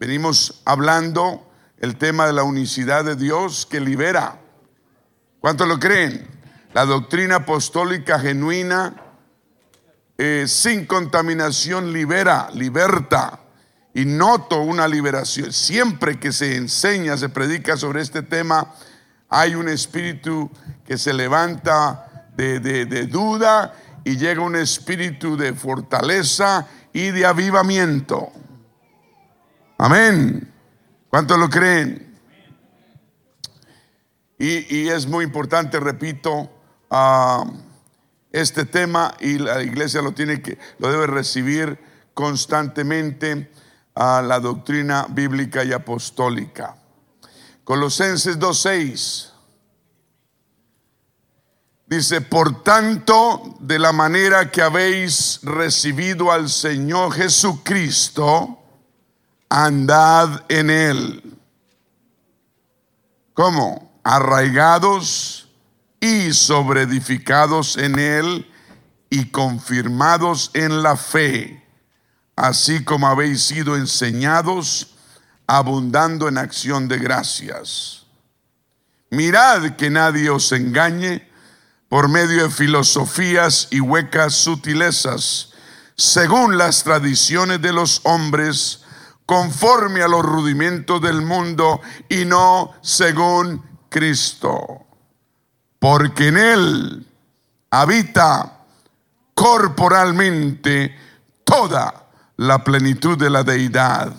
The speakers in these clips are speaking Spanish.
Venimos hablando el tema de la unicidad de Dios que libera. ¿Cuántos lo creen? La doctrina apostólica genuina, eh, sin contaminación, libera, liberta. Y noto una liberación. Siempre que se enseña, se predica sobre este tema, hay un espíritu que se levanta de, de duda y llega un espíritu de fortaleza y de avivamiento. Amén. ¿Cuántos lo creen? Y, es muy importante, repito, ah, este tema y la iglesia lo tiene que, lo debe recibir constantemente a la doctrina bíblica y apostólica. Colosenses 2.6 dice, por tanto, de la manera que habéis recibido al Señor Jesucristo, andad en él. ¿Cómo? Arraigados y sobreedificados en él y confirmados en la fe, así como habéis sido enseñados, abundando en acción de gracias. Mirad que nadie os engañe por medio de filosofías y huecas sutilezas, según las tradiciones de los hombres, conforme a los rudimentos del mundo y no según Cristo. Porque en Él habita corporalmente toda la plenitud de la deidad.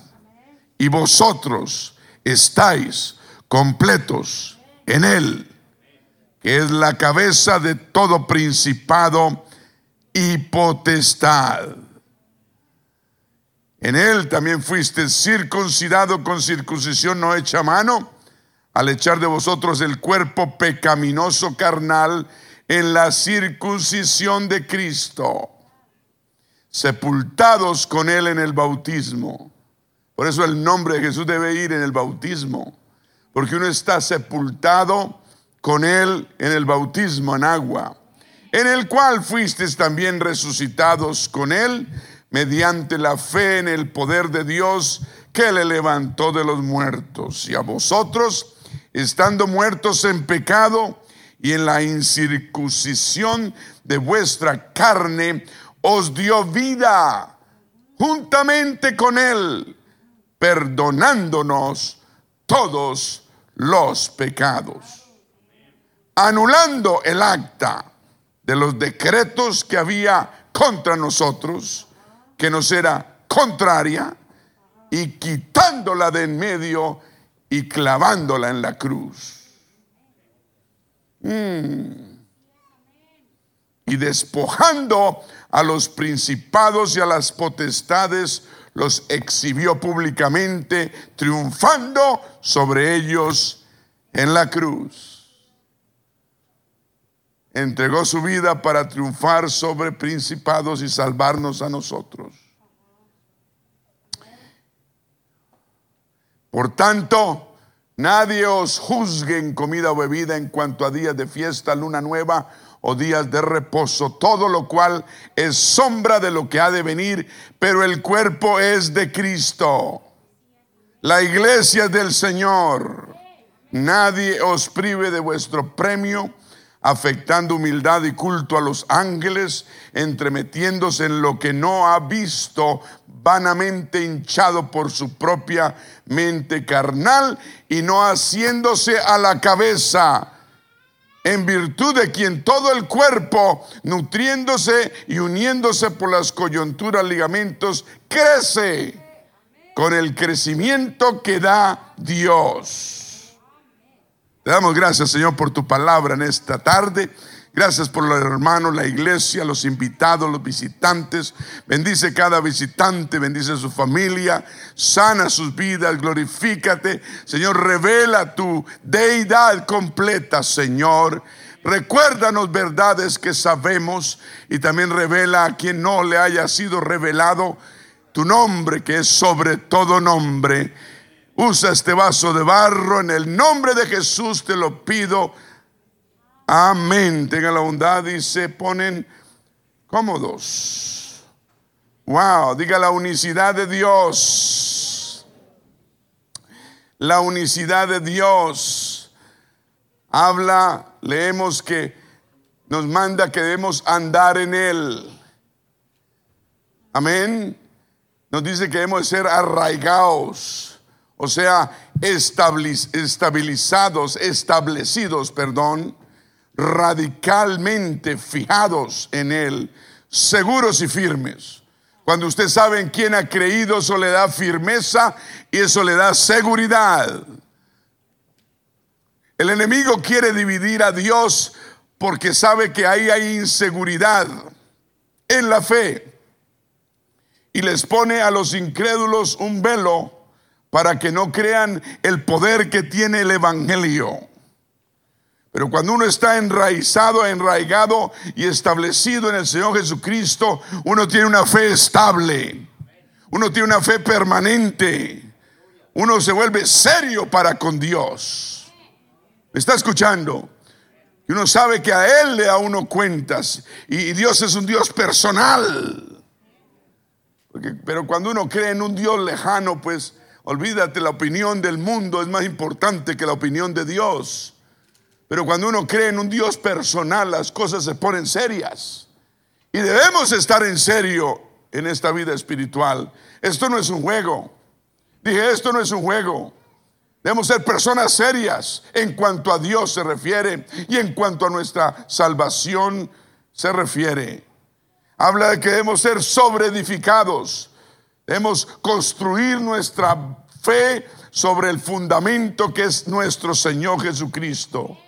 Y vosotros estáis completos en Él, que es la cabeza de todo principado y potestad en él también fuiste circuncidado con circuncisión no hecha mano, al echar de vosotros el cuerpo pecaminoso carnal en la circuncisión de Cristo, sepultados con él en el bautismo. Por eso el nombre de Jesús debe ir en el bautismo, porque uno está sepultado con él en el bautismo en agua, en el cual fuisteis también resucitados con él mediante la fe en el poder de Dios que le levantó de los muertos. Y a vosotros, estando muertos en pecado y en la incircuncisión de vuestra carne, os dio vida juntamente con él, perdonándonos todos los pecados, anulando el acta de los decretos que había contra nosotros que nos era contraria y quitándola de en medio y clavándola en la cruz. Mm. Y despojando a los principados y a las potestades, los exhibió públicamente, triunfando sobre ellos en la cruz entregó su vida para triunfar sobre principados y salvarnos a nosotros. Por tanto, nadie os juzgue en comida o bebida en cuanto a días de fiesta, luna nueva o días de reposo, todo lo cual es sombra de lo que ha de venir, pero el cuerpo es de Cristo. La iglesia es del Señor. Nadie os prive de vuestro premio afectando humildad y culto a los ángeles, entremetiéndose en lo que no ha visto, vanamente hinchado por su propia mente carnal y no haciéndose a la cabeza, en virtud de quien todo el cuerpo, nutriéndose y uniéndose por las coyunturas, ligamentos, crece con el crecimiento que da Dios. Damos gracias, Señor, por tu palabra en esta tarde. Gracias por los hermanos, la iglesia, los invitados, los visitantes. Bendice cada visitante, bendice su familia, sana sus vidas, glorifícate. Señor, revela tu deidad completa, Señor. Recuérdanos verdades que sabemos y también revela a quien no le haya sido revelado tu nombre, que es sobre todo nombre Usa este vaso de barro en el nombre de Jesús, te lo pido. Amén. Tengan la bondad y se ponen cómodos. Wow, diga la unicidad de Dios. la unicidad de Dios. Habla, leemos que nos manda que debemos andar en Él. Amén. Nos dice que debemos ser arraigados, o sea, estabilizados, establecidos, perdón, radicalmente fijados en Él, seguros y firmes. Cuando usted sabe en quién ha creído, eso le da firmeza y eso le da seguridad. El enemigo quiere dividir a Dios porque sabe que ahí hay inseguridad en la fe y les pone a los incrédulos un velo para que no crean el poder que tiene el Evangelio. Pero cuando uno está enraizado, enraigado y establecido en el Señor Jesucristo, uno tiene una fe estable, uno tiene una fe permanente, uno se vuelve serio para con Dios. ¿Me está escuchando? Y uno sabe que a Él le da uno cuentas. Y Dios es un Dios personal. pero cuando uno cree en un Dios lejano, pues olvídate, la opinión del mundo es más importante que la opinión de Dios. Pero cuando uno cree en un Dios personal, las cosas se ponen serias. Y debemos estar en serio en esta vida espiritual. Esto no es un juego. Dije, esto no es un juego. Debemos ser personas serias en cuanto a Dios se refiere y en cuanto a nuestra salvación se refiere. Habla de que debemos ser sobreedificados. Debemos construir nuestra fe sobre el fundamento que es nuestro Señor Jesucristo.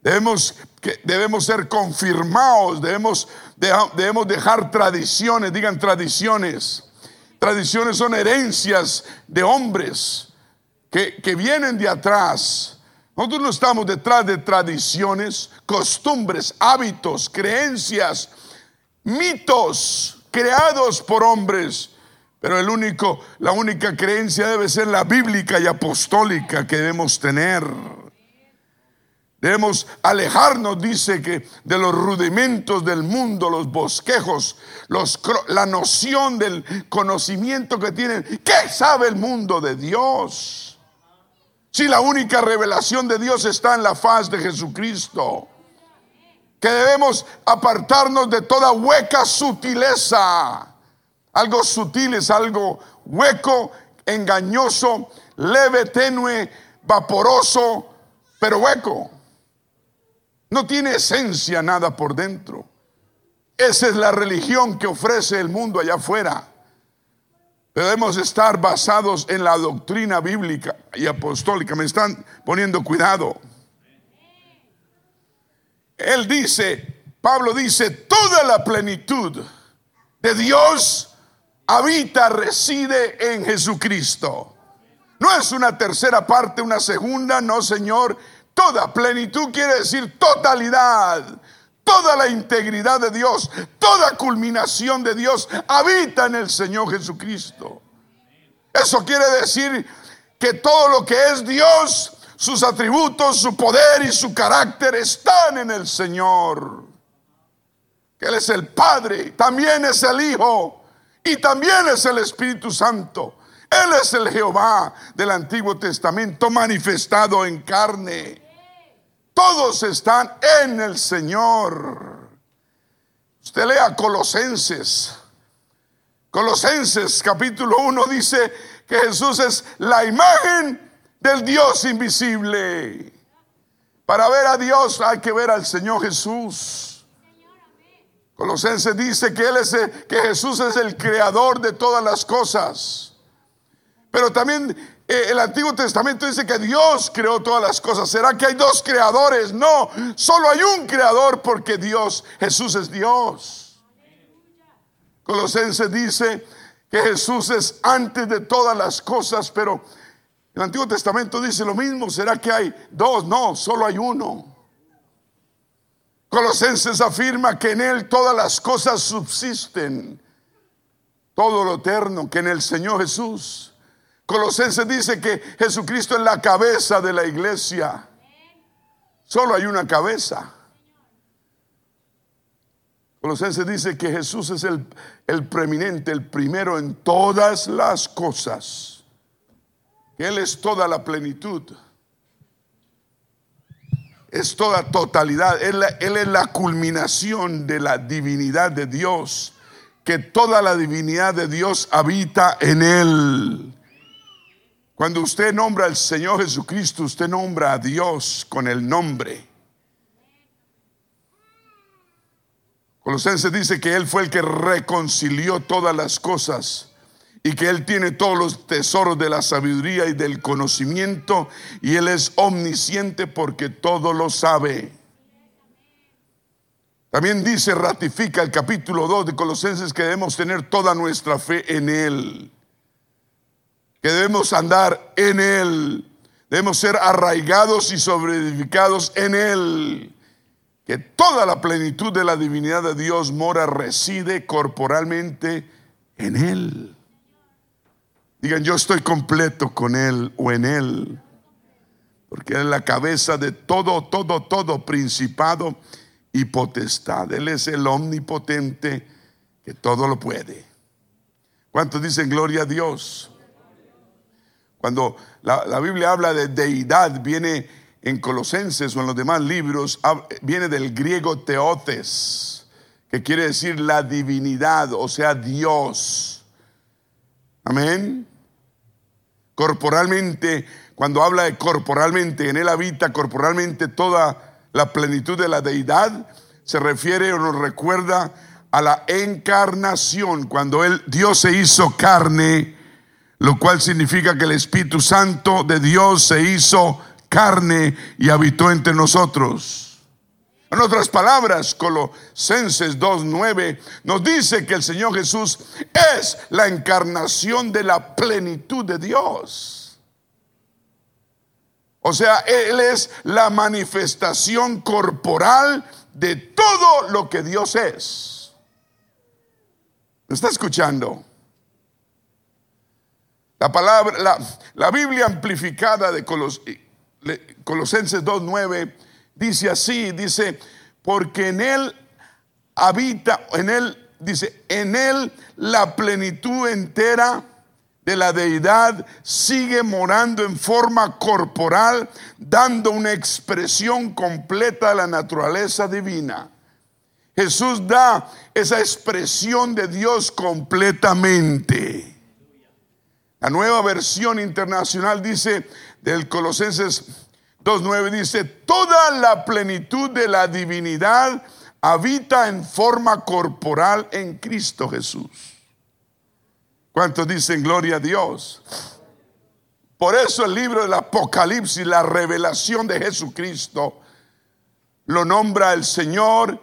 Debemos, debemos ser confirmados, debemos, debemos dejar tradiciones, digan tradiciones. Tradiciones son herencias de hombres que, vienen de atrás. Nosotros no estamos detrás de tradiciones, costumbres, hábitos, creencias, mitos creados por hombres. Pero el único, la única creencia debe ser la bíblica y apostólica que debemos tener. Debemos alejarnos, dice que, de los rudimentos del mundo, los bosquejos, la noción del conocimiento que tienen. ¿Qué sabe el mundo de Dios? Si la única revelación de Dios está en la faz de Jesucristo. Que debemos apartarnos de toda hueca sutileza. Algo sutil es algo hueco, engañoso, leve, tenue, vaporoso, pero hueco. No tiene esencia nada por dentro. Esa es la religión que ofrece el mundo allá afuera. Debemos estar basados en la doctrina bíblica y apostólica. Me están poniendo cuidado. Él dice, Pablo dice, toda la plenitud de Dios habita, reside en Jesucristo. No es una tercera parte, una segunda, no, Señor. Toda plenitud quiere decir totalidad, toda la integridad de Dios, toda culminación de Dios habita en el Señor Jesucristo. Eso quiere decir que todo lo que es Dios, sus atributos, su poder y su carácter están en el Señor. Él es el Padre, también es el Hijo y también es el Espíritu Santo. Él es el Jehová del Antiguo Testamento manifestado en carne. Todos están en el Señor. Usted lea Colosenses. Colosenses capítulo 1 dice que Jesús es la imagen del Dios invisible. Para ver a Dios hay que ver al Señor Jesús. Colosenses dice que él es que Jesús es el creador de todas las cosas. Pero también eh, el Antiguo Testamento dice que Dios creó todas las cosas. ¿Será que hay dos creadores? No, solo hay un creador porque Dios, Jesús es Dios. Colosenses dice que Jesús es antes de todas las cosas, pero el Antiguo Testamento dice lo mismo. ¿Será que hay dos? No, solo hay uno. Colosenses afirma que en Él todas las cosas subsisten, todo lo eterno, que en el Señor Jesús Colosenses dice que Jesucristo es la cabeza de la iglesia. Solo hay una cabeza. Colosenses dice que Jesús es el, el preeminente, el primero en todas las cosas. Él es toda la plenitud. Es toda totalidad. Él, es la culminación de la divinidad de Dios. Que toda la divinidad de Dios habita en Él. Cuando usted nombra al Señor Jesucristo, usted nombra a Dios con el nombre. Colosenses dice que Él fue el que reconcilió todas las cosas y que Él tiene todos los tesoros de la sabiduría y del conocimiento y Él es omnisciente porque todo lo sabe. También dice, ratifica el capítulo 2 de Colosenses que debemos tener toda nuestra fe en Él que debemos andar en Él, debemos ser arraigados y sobreedificados en Él, que toda la plenitud de la divinidad de Dios mora, reside corporalmente en Él. Digan, yo estoy completo con Él o en Él, porque Él es la cabeza de todo, todo, todo principado y potestad. Él es el omnipotente que todo lo puede. ¿Cuántos dicen gloria a Dios? Cuando la, Biblia habla de deidad, viene en Colosenses o en los demás libros, viene del griego teotes, que quiere decir la divinidad, o sea, Dios. Amén. Corporalmente, cuando habla de corporalmente, en él habita corporalmente toda la plenitud de la deidad, se refiere o nos recuerda a la encarnación, cuando él, Dios se hizo carne lo cual significa que el Espíritu Santo de Dios se hizo carne y habitó entre nosotros. En otras palabras, Colosenses 2.9 nos dice que el Señor Jesús es la encarnación de la plenitud de Dios. O sea, Él es la manifestación corporal de todo lo que Dios es. ¿Me está escuchando? La palabra, la, Biblia amplificada de Colosenses 2.9 dice así, dice, porque en él habita, en él, dice, en él la plenitud entera de la deidad sigue morando en forma corporal, dando una expresión completa de la naturaleza divina. Jesús da esa expresión de Dios completamente. La nueva versión internacional dice, del Colosenses 2.9, dice, toda la plenitud de la divinidad habita en forma corporal en Cristo Jesús. ¿Cuántos dicen gloria a Dios? Por eso el libro del Apocalipsis, la revelación de Jesucristo, lo nombra el Señor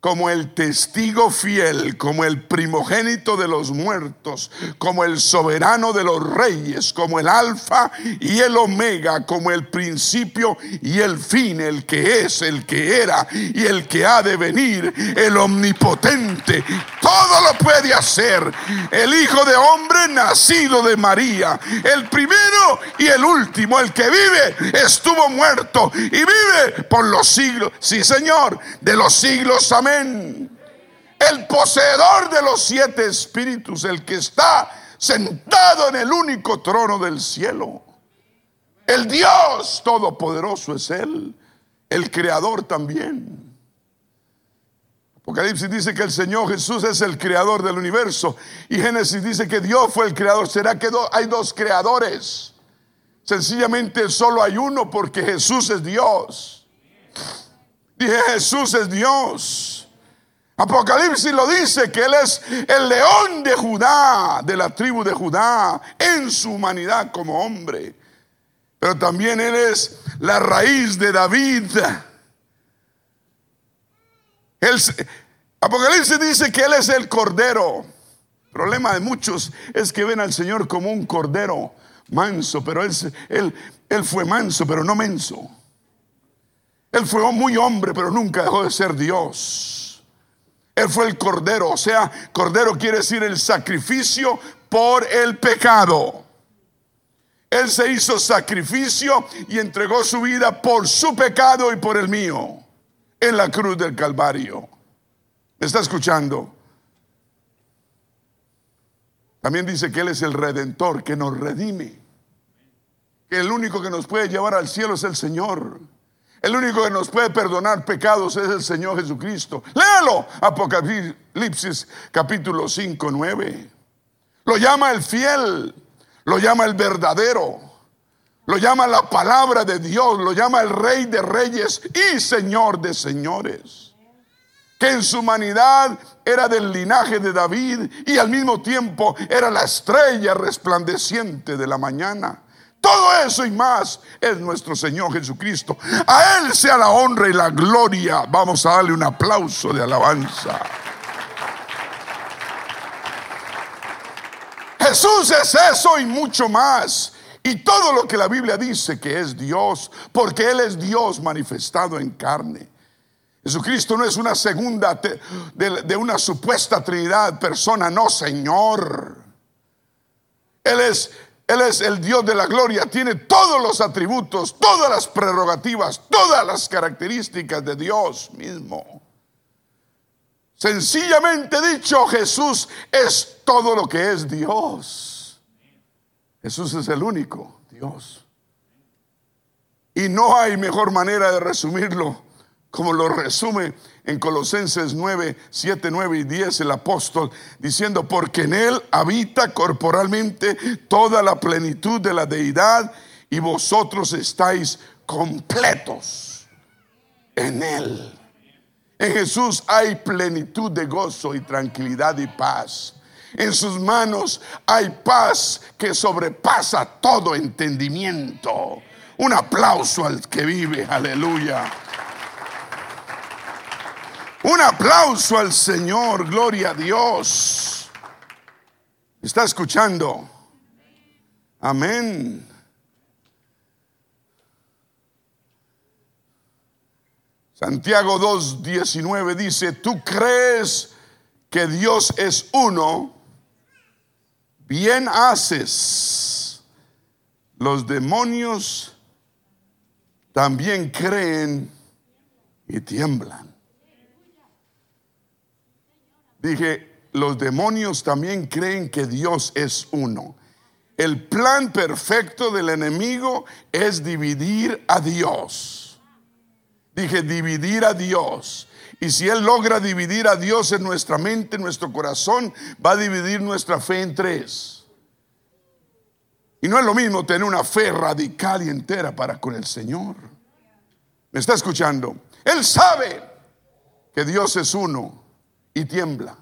como el testigo fiel, como el primogénito de los muertos, como el soberano de los reyes, como el alfa y el omega, como el principio y el fin, el que es, el que era y el que ha de venir, el omnipotente, todo lo puede hacer, el Hijo de Hombre nacido de María, el primero y el último, el que vive, estuvo muerto y vive por los siglos, sí Señor, de los siglos, amén el poseedor de los siete espíritus, el que está sentado en el único trono del cielo. El Dios todopoderoso es Él, el creador también. Apocalipsis dice que el Señor Jesús es el creador del universo y Génesis dice que Dios fue el creador. ¿Será que hay dos creadores? Sencillamente solo hay uno porque Jesús es Dios. Dije Jesús es Dios. Apocalipsis lo dice que Él es el león de Judá, de la tribu de Judá, en su humanidad como hombre. Pero también Él es la raíz de David. Apocalipsis dice que Él es el cordero. El problema de muchos es que ven al Señor como un cordero manso, pero él, él, él fue manso, pero no menso. Él fue muy hombre, pero nunca dejó de ser Dios. Él fue el cordero, o sea, cordero quiere decir el sacrificio por el pecado. Él se hizo sacrificio y entregó su vida por su pecado y por el mío en la cruz del Calvario. ¿Me está escuchando? También dice que Él es el redentor que nos redime. que el único que nos puede llevar al cielo es el Señor. El único que nos puede perdonar pecados es el Señor Jesucristo. Léalo, Apocalipsis capítulo 5, 9. Lo llama el fiel, lo llama el verdadero, lo llama la palabra de Dios, lo llama el rey de reyes y señor de señores. Que en su humanidad era del linaje de David y al mismo tiempo era la estrella resplandeciente de la mañana. Todo eso y más es nuestro Señor Jesucristo. A Él sea la honra y la gloria. Vamos a darle un aplauso de alabanza. Jesús es eso y mucho más. Y todo lo que la Biblia dice que es Dios, porque Él es Dios manifestado en carne. Jesucristo no es una segunda de, de una supuesta Trinidad persona, no, Señor. Él es él es el Dios de la gloria, tiene todos los atributos, todas las prerrogativas, todas las características de Dios mismo. Sencillamente dicho, Jesús es todo lo que es Dios. Jesús es el único Dios. Y no hay mejor manera de resumirlo como lo resume en Colosenses 9, 7, 9 y 10 el apóstol, diciendo, porque en él habita corporalmente toda la plenitud de la deidad y vosotros estáis completos en él. En Jesús hay plenitud de gozo y tranquilidad y paz. En sus manos hay paz que sobrepasa todo entendimiento. Un aplauso al que vive, aleluya. Un aplauso al Señor, gloria a Dios. ¿Está escuchando? Amén. Santiago 2.19 dice, tú crees que Dios es uno, bien haces. Los demonios también creen y tiemblan. Dije, los demonios también creen que Dios es uno. El plan perfecto del enemigo es dividir a Dios. Dije, dividir a Dios. Y si Él logra dividir a Dios en nuestra mente, en nuestro corazón, va a dividir nuestra fe en tres. Y no es lo mismo tener una fe radical y entera para con el Señor. ¿Me está escuchando? Él sabe que Dios es uno y tiembla.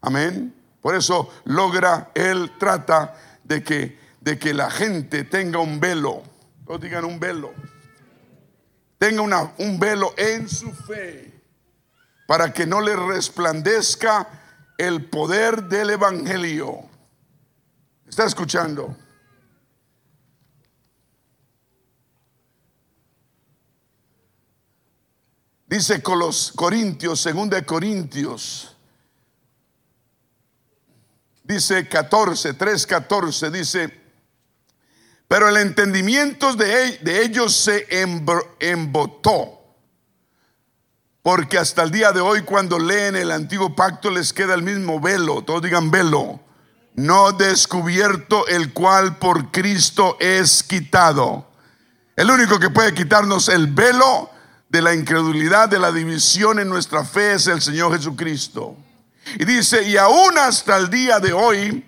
Amén. Por eso logra, Él trata de que, de que la gente tenga un velo. Todos digan un velo. Tenga una, un velo en su fe para que no le resplandezca el poder del Evangelio. ¿Está escuchando? Dice con los Corintios, según de Corintios, dice 14, 3, 14, dice, pero el entendimiento de, de ellos se embotó. Porque hasta el día de hoy cuando leen el antiguo pacto les queda el mismo velo, todos digan velo, no descubierto el cual por Cristo es quitado. El único que puede quitarnos el velo de la incredulidad, de la división en nuestra fe es el Señor Jesucristo. Y dice, y aún hasta el día de hoy,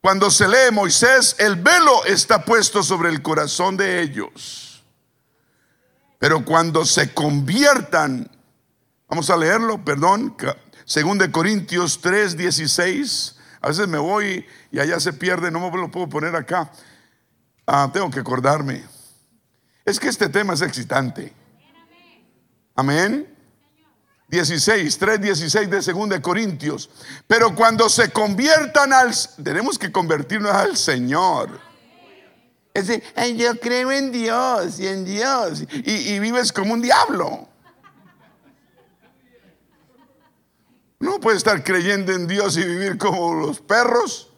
cuando se lee Moisés, el velo está puesto sobre el corazón de ellos. Pero cuando se conviertan, vamos a leerlo, perdón, según de Corintios 3, 16. A veces me voy y allá se pierde, no me lo puedo poner acá. Ah, tengo que acordarme. Es que este tema es excitante. Amén. 16, 3, 16 de 2 de Corintios. Pero cuando se conviertan al, tenemos que convertirnos al Señor. Es decir, yo creo en Dios y en Dios. Y, y vives como un diablo. No puedes estar creyendo en Dios y vivir como los perros.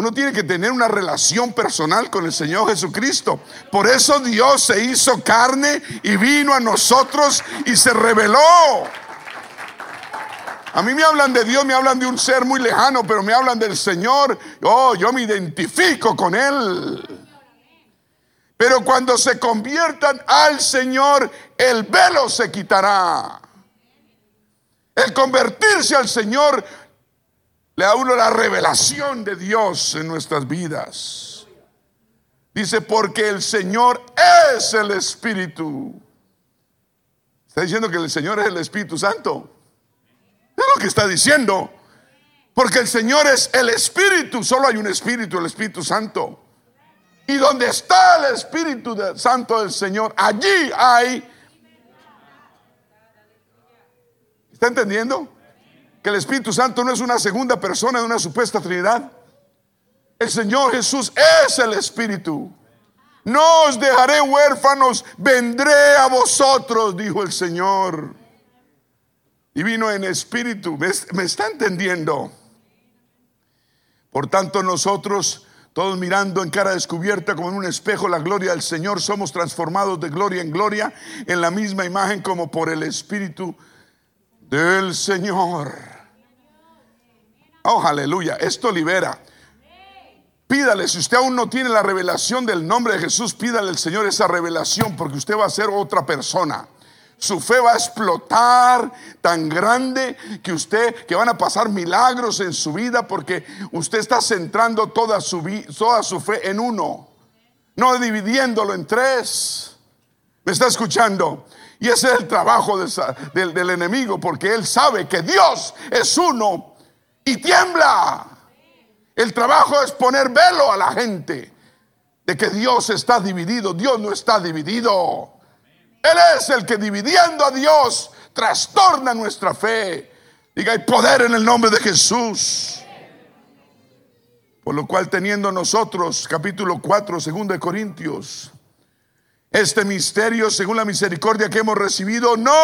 Uno tiene que tener una relación personal con el Señor Jesucristo. Por eso Dios se hizo carne y vino a nosotros y se reveló. A mí me hablan de Dios, me hablan de un ser muy lejano, pero me hablan del Señor. Oh, yo me identifico con Él. Pero cuando se conviertan al Señor, el velo se quitará. El convertirse al Señor le da la revelación de Dios en nuestras vidas. Dice, porque el Señor es el Espíritu. Está diciendo que el Señor es el Espíritu Santo. Es lo que está diciendo. Porque el Señor es el Espíritu. Solo hay un Espíritu, el Espíritu Santo. Y donde está el Espíritu Santo del Señor, allí hay... ¿Está entendiendo? Que el Espíritu Santo no es una segunda persona de una supuesta Trinidad. El Señor Jesús es el Espíritu. No os dejaré huérfanos, vendré a vosotros, dijo el Señor y vino en espíritu. ¿Me, está entendiendo? Por tanto, nosotros, todos mirando en cara descubierta como en un espejo la gloria del Señor, somos transformados de gloria en gloria en la misma imagen como por el Espíritu del Señor. Oh, aleluya. Esto libera. Pídale, si usted aún no tiene la revelación del nombre de Jesús, pídale al Señor esa revelación porque usted va a ser otra persona su fe va a explotar tan grande que usted, que van a pasar milagros en su vida porque usted está centrando toda su, toda su fe en uno, no dividiéndolo en tres. ¿Me está escuchando? Y ese es el trabajo del, enemigo porque él sabe que Dios es uno y tiembla. El trabajo es poner velo a la gente de que Dios está dividido. Dios no está dividido. Él es el que dividiendo a Dios trastorna nuestra fe. Diga, hay poder en el nombre de Jesús. Por lo cual teniendo nosotros, capítulo 4, segundo de Corintios, este misterio, según la misericordia que hemos recibido, no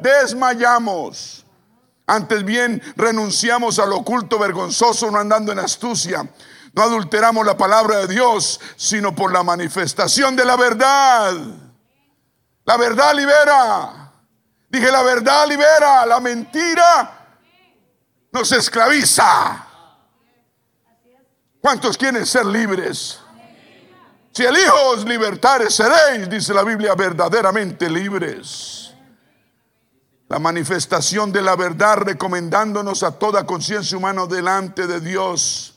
desmayamos. Antes bien, renunciamos al oculto vergonzoso, no andando en astucia. No adulteramos la palabra de Dios, sino por la manifestación de la verdad la verdad libera. Dije, la verdad libera. La mentira nos esclaviza. ¿Cuántos quieren ser libres? Si el Hijo os libertare, seréis, dice la Biblia, verdaderamente libres. La manifestación de la verdad recomendándonos a toda conciencia humana delante de Dios.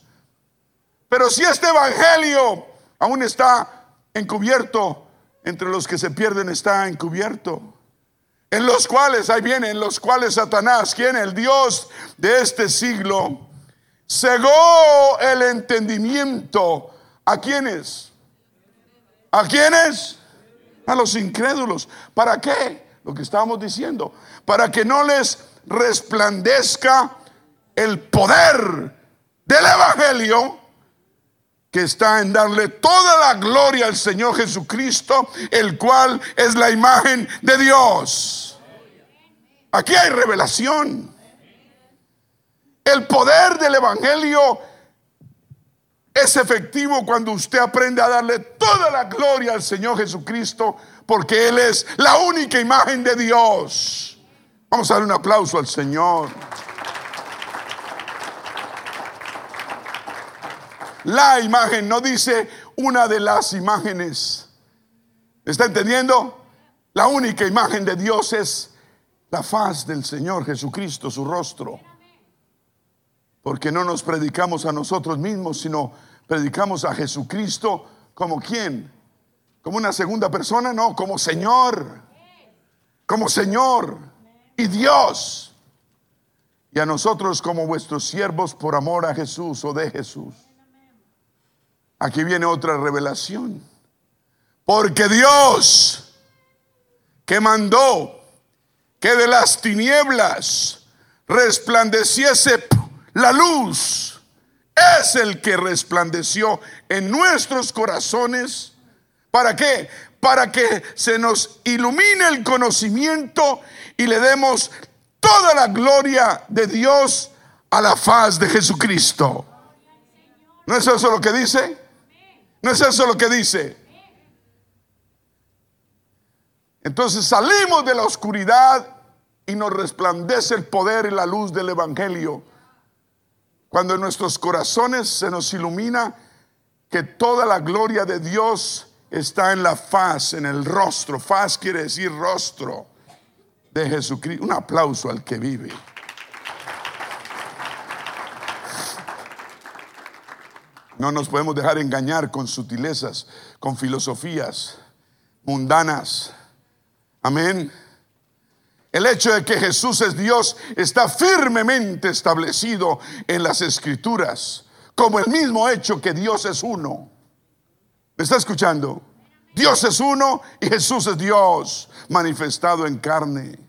Pero si este Evangelio aún está encubierto, entre los que se pierden está encubierto. En los cuales, ahí viene, en los cuales Satanás, quien el Dios de este siglo, cegó el entendimiento. ¿A quiénes? ¿A quiénes? A los incrédulos. ¿Para qué? Lo que estábamos diciendo. Para que no les resplandezca el poder del Evangelio que está en darle toda la gloria al Señor Jesucristo, el cual es la imagen de Dios. Aquí hay revelación. El poder del Evangelio es efectivo cuando usted aprende a darle toda la gloria al Señor Jesucristo, porque Él es la única imagen de Dios. Vamos a dar un aplauso al Señor. la imagen, no dice una de las imágenes. ¿Está entendiendo? La única imagen de Dios es la faz del Señor Jesucristo, su rostro. Porque no nos predicamos a nosotros mismos, sino predicamos a Jesucristo como quién? Como una segunda persona, no, como Señor. Como Señor y Dios. Y a nosotros como vuestros siervos por amor a Jesús o de Jesús. Aquí viene otra revelación. Porque Dios que mandó que de las tinieblas resplandeciese la luz, es el que resplandeció en nuestros corazones. ¿Para qué? Para que se nos ilumine el conocimiento y le demos toda la gloria de Dios a la faz de Jesucristo. ¿No es eso lo que dice? ¿No es eso lo que dice? Entonces salimos de la oscuridad y nos resplandece el poder y la luz del Evangelio. Cuando en nuestros corazones se nos ilumina que toda la gloria de Dios está en la faz, en el rostro. Faz quiere decir rostro de Jesucristo. Un aplauso al que vive. No nos podemos dejar engañar con sutilezas, con filosofías mundanas. Amén. El hecho de que Jesús es Dios está firmemente establecido en las escrituras, como el mismo hecho que Dios es uno. ¿Me está escuchando? Dios es uno y Jesús es Dios manifestado en carne.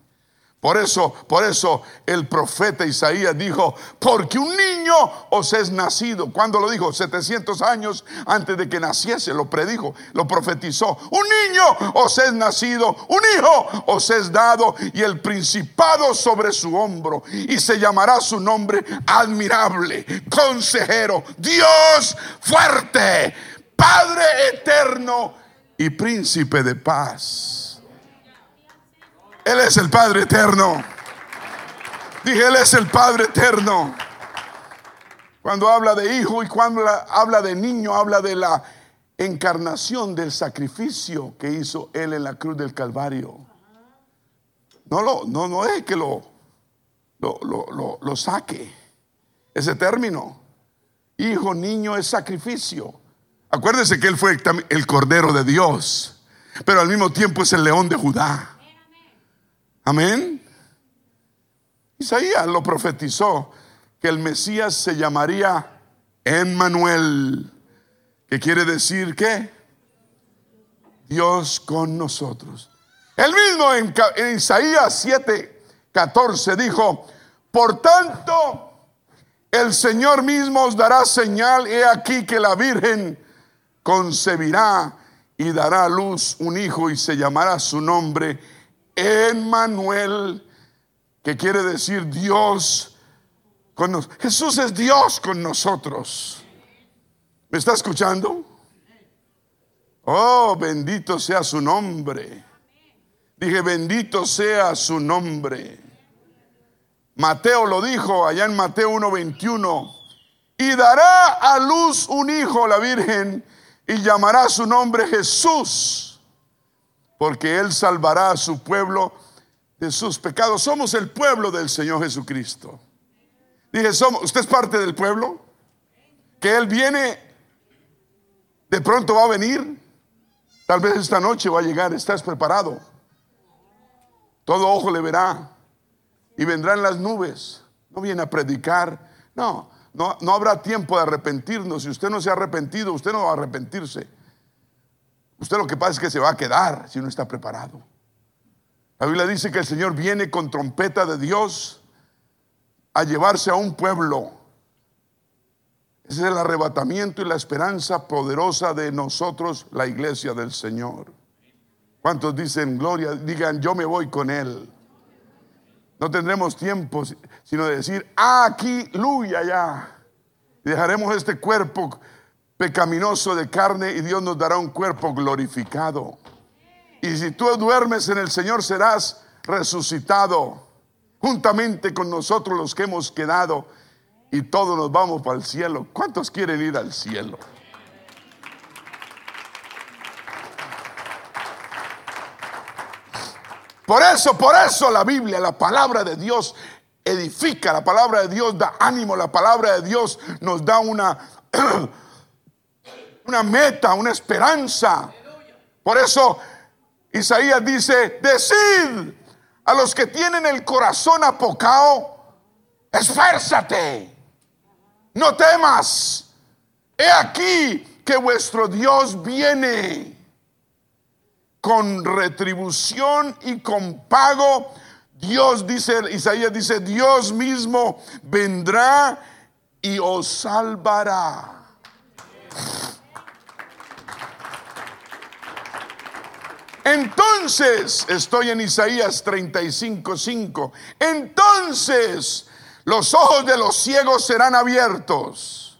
Por eso, por eso el profeta Isaías dijo, porque un niño os es nacido. Cuando lo dijo? 700 años antes de que naciese, lo predijo, lo profetizó. Un niño os es nacido, un hijo os es dado y el principado sobre su hombro. Y se llamará su nombre admirable, consejero, Dios fuerte, Padre eterno y príncipe de paz. Él es el Padre eterno. Dije, Él es el Padre eterno. Cuando habla de hijo y cuando habla de niño, habla de la encarnación del sacrificio que hizo Él en la cruz del Calvario. No, lo, no, no es que lo, lo, lo, lo saque. Ese término. Hijo, niño es sacrificio. Acuérdese que Él fue el Cordero de Dios, pero al mismo tiempo es el león de Judá. Amén. Isaías lo profetizó que el Mesías se llamaría Emmanuel, que quiere decir que Dios con nosotros. El mismo en, Isaías 7, 14 dijo, por tanto, el Señor mismo os dará señal, he aquí que la Virgen concebirá y dará a luz un hijo y se llamará su nombre Emmanuel, que quiere decir Dios con nosotros. Jesús es Dios con nosotros. ¿Me está escuchando? Oh, bendito sea su nombre. Dije, bendito sea su nombre. Mateo lo dijo allá en Mateo 1:21. Y dará a luz un hijo la Virgen y llamará su nombre Jesús porque Él salvará a su pueblo de sus pecados. Somos el pueblo del Señor Jesucristo. Dije, somos, ¿usted es parte del pueblo? Que Él viene, de pronto va a venir. Tal vez esta noche va a llegar, estás preparado. Todo ojo le verá y vendrán las nubes. No viene a predicar. No, no, no habrá tiempo de arrepentirnos. Si usted no se ha arrepentido, usted no va a arrepentirse. Usted lo que pasa es que se va a quedar si no está preparado. La Biblia dice que el Señor viene con trompeta de Dios a llevarse a un pueblo. Ese es el arrebatamiento y la esperanza poderosa de nosotros, la iglesia del Señor. ¿Cuántos dicen gloria? Digan, yo me voy con Él. No tendremos tiempo sino de decir, aquí, luya ya. dejaremos este cuerpo pecaminoso de carne y Dios nos dará un cuerpo glorificado. Y si tú duermes en el Señor serás resucitado juntamente con nosotros los que hemos quedado y todos nos vamos para el cielo. ¿Cuántos quieren ir al cielo? Por eso, por eso la Biblia, la palabra de Dios edifica, la palabra de Dios da ánimo, la palabra de Dios nos da una una meta, una esperanza. Por eso Isaías dice, decid a los que tienen el corazón apocado, esfuérzate, no temas, he aquí que vuestro Dios viene con retribución y con pago. Dios dice, Isaías dice, Dios mismo vendrá y os salvará. Entonces, estoy en Isaías 35:5. Entonces, los ojos de los ciegos serán abiertos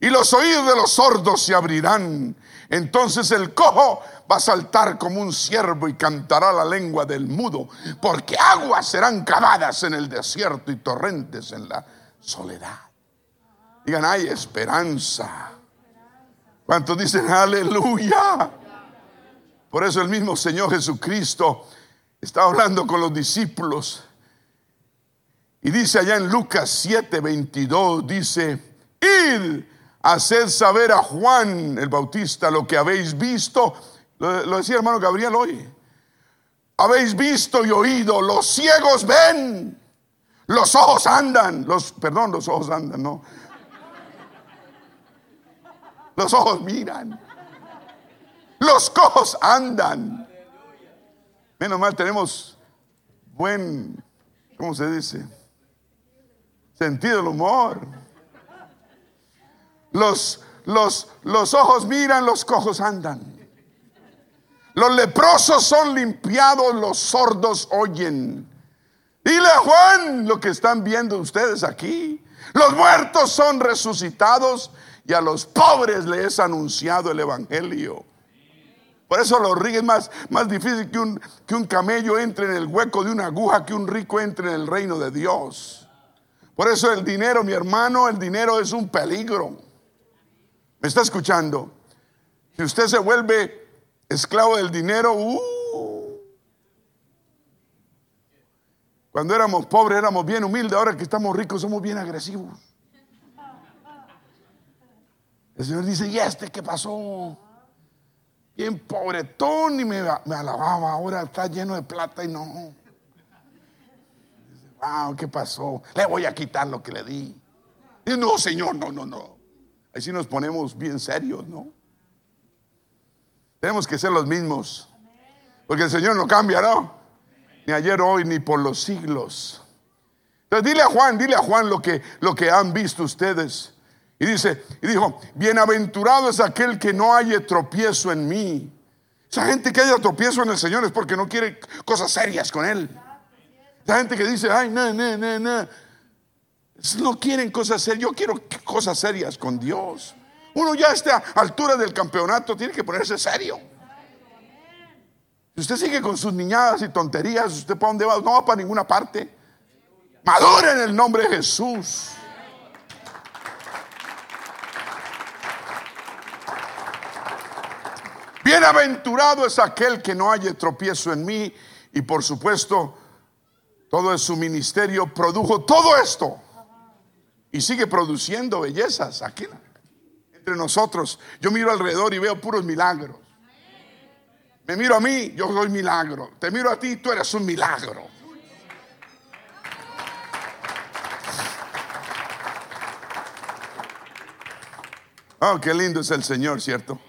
y los oídos de los sordos se abrirán. Entonces el cojo va a saltar como un ciervo y cantará la lengua del mudo, porque aguas serán cavadas en el desierto y torrentes en la soledad. Digan, hay esperanza. ¿Cuántos dicen aleluya? Por eso el mismo Señor Jesucristo está hablando con los discípulos y dice allá en Lucas 7, 22, dice, id, haced saber a Juan el Bautista lo que habéis visto. Lo, lo decía hermano Gabriel hoy. Habéis visto y oído, los ciegos ven, los ojos andan, los, perdón, los ojos andan, no. Los ojos miran. Los cojos andan. Menos mal tenemos buen, ¿cómo se dice? Sentido del humor. Los, los, los ojos miran, los cojos andan. Los leprosos son limpiados, los sordos oyen. Dile a Juan lo que están viendo ustedes aquí. Los muertos son resucitados y a los pobres les es anunciado el Evangelio. Por eso los ricos es más, más difícil que un, que un camello entre en el hueco de una aguja, que un rico entre en el reino de Dios. Por eso el dinero, mi hermano, el dinero es un peligro. ¿Me está escuchando? Si usted se vuelve esclavo del dinero, uh, cuando éramos pobres éramos bien humildes, ahora que estamos ricos somos bien agresivos. El Señor dice, ¿y este qué pasó? Bien pobretón y me, me alababa, ahora está lleno de plata y no. Wow, ¿qué pasó? Le voy a quitar lo que le di. Y no, Señor, no, no, no. Ahí sí nos ponemos bien serios, ¿no? Tenemos que ser los mismos. Porque el Señor no cambia, ¿no? Ni ayer, hoy, ni por los siglos. Entonces dile a Juan, dile a Juan lo que, lo que han visto ustedes. Y dice, y dijo, bienaventurado es aquel que no haya tropiezo en mí. Esa gente que haya tropiezo en el Señor es porque no quiere cosas serias con Él. Esa gente que dice, ay, no, no, no, no. No quieren cosas serias. Yo quiero cosas serias con Dios. Uno ya a esta altura del campeonato tiene que ponerse serio. Si usted sigue con sus niñadas y tonterías, ¿usted para dónde va? No va para ninguna parte. Madura en el nombre de Jesús. Bienaventurado es aquel que no haya tropiezo en mí. Y por supuesto, todo su ministerio produjo todo esto. Y sigue produciendo bellezas aquí entre nosotros. Yo miro alrededor y veo puros milagros. Me miro a mí, yo soy milagro. Te miro a ti, tú eres un milagro. Oh, qué lindo es el Señor, ¿cierto?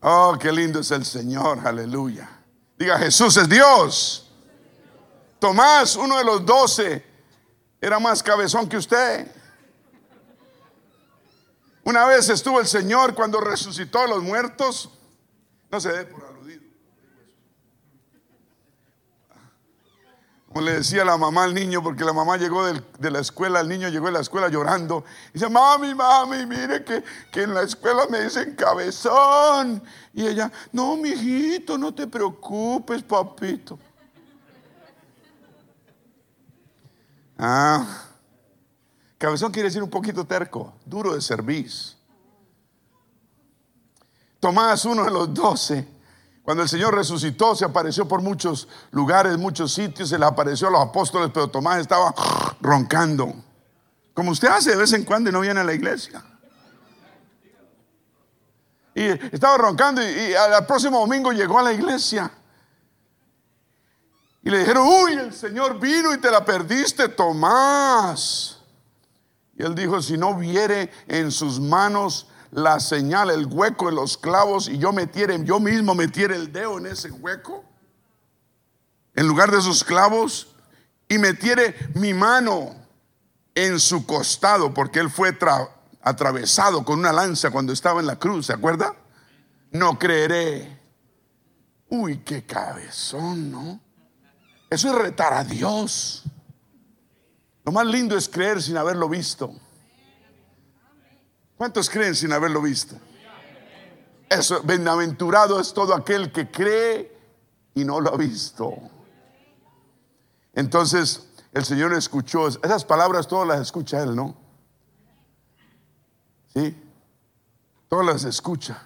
Oh, qué lindo es el Señor, aleluya. Diga, Jesús es Dios. Tomás, uno de los doce, era más cabezón que usted. Una vez estuvo el Señor cuando resucitó a los muertos. No se dé por Como le decía la mamá al niño, porque la mamá llegó de la escuela, el niño llegó de la escuela llorando. Y dice, mami, mami, mire que, en la escuela me dicen cabezón. Y ella, no, mijito, no te preocupes, papito. Ah, cabezón quiere decir un poquito terco, duro de servicio. Tomás, uno de los doce, cuando el Señor resucitó, se apareció por muchos lugares, muchos sitios, se le apareció a los apóstoles, pero Tomás estaba roncando, como usted hace de vez en cuando y no viene a la iglesia. Y estaba roncando y, al próximo domingo llegó a la iglesia. Y le dijeron, uy, el Señor vino y te la perdiste, Tomás. Y él dijo, si no viere en sus manos la señal, el hueco de los clavos y yo metiera, yo mismo metiera el dedo en ese hueco, en lugar de esos clavos, y metiere mi mano en su costado, porque él fue atravesado con una lanza cuando estaba en la cruz, ¿se acuerda? No creeré. Uy, qué cabezón, ¿no? Eso es retar a Dios. Lo más lindo es creer sin haberlo visto. ¿Cuántos creen sin haberlo visto? Eso, bienaventurado es todo aquel que cree y no lo ha visto. Entonces el Señor escuchó, esas palabras todas las escucha Él, ¿no? ¿Sí? Todas las escucha.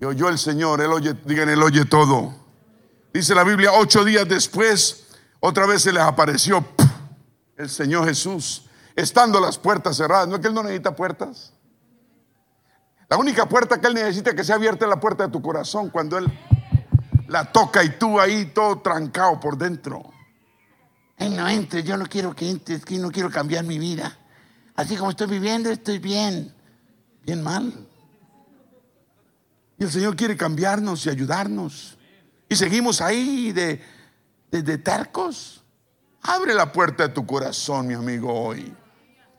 Y oyó el Señor, Él oye, digan, Él oye todo. Dice la Biblia, ocho días después, otra vez se les apareció el Señor Jesús, estando las puertas cerradas. ¿No es que Él no necesita puertas? La única puerta que Él necesita es que sea abierta la puerta de tu corazón cuando Él la toca y tú ahí todo trancado por dentro. Ay, no entre, yo no quiero que entres, que no quiero cambiar mi vida. Así como estoy viviendo, estoy bien. Bien mal. Y el Señor quiere cambiarnos y ayudarnos. Y seguimos ahí de, de, de tercos. Abre la puerta de tu corazón, mi amigo, hoy.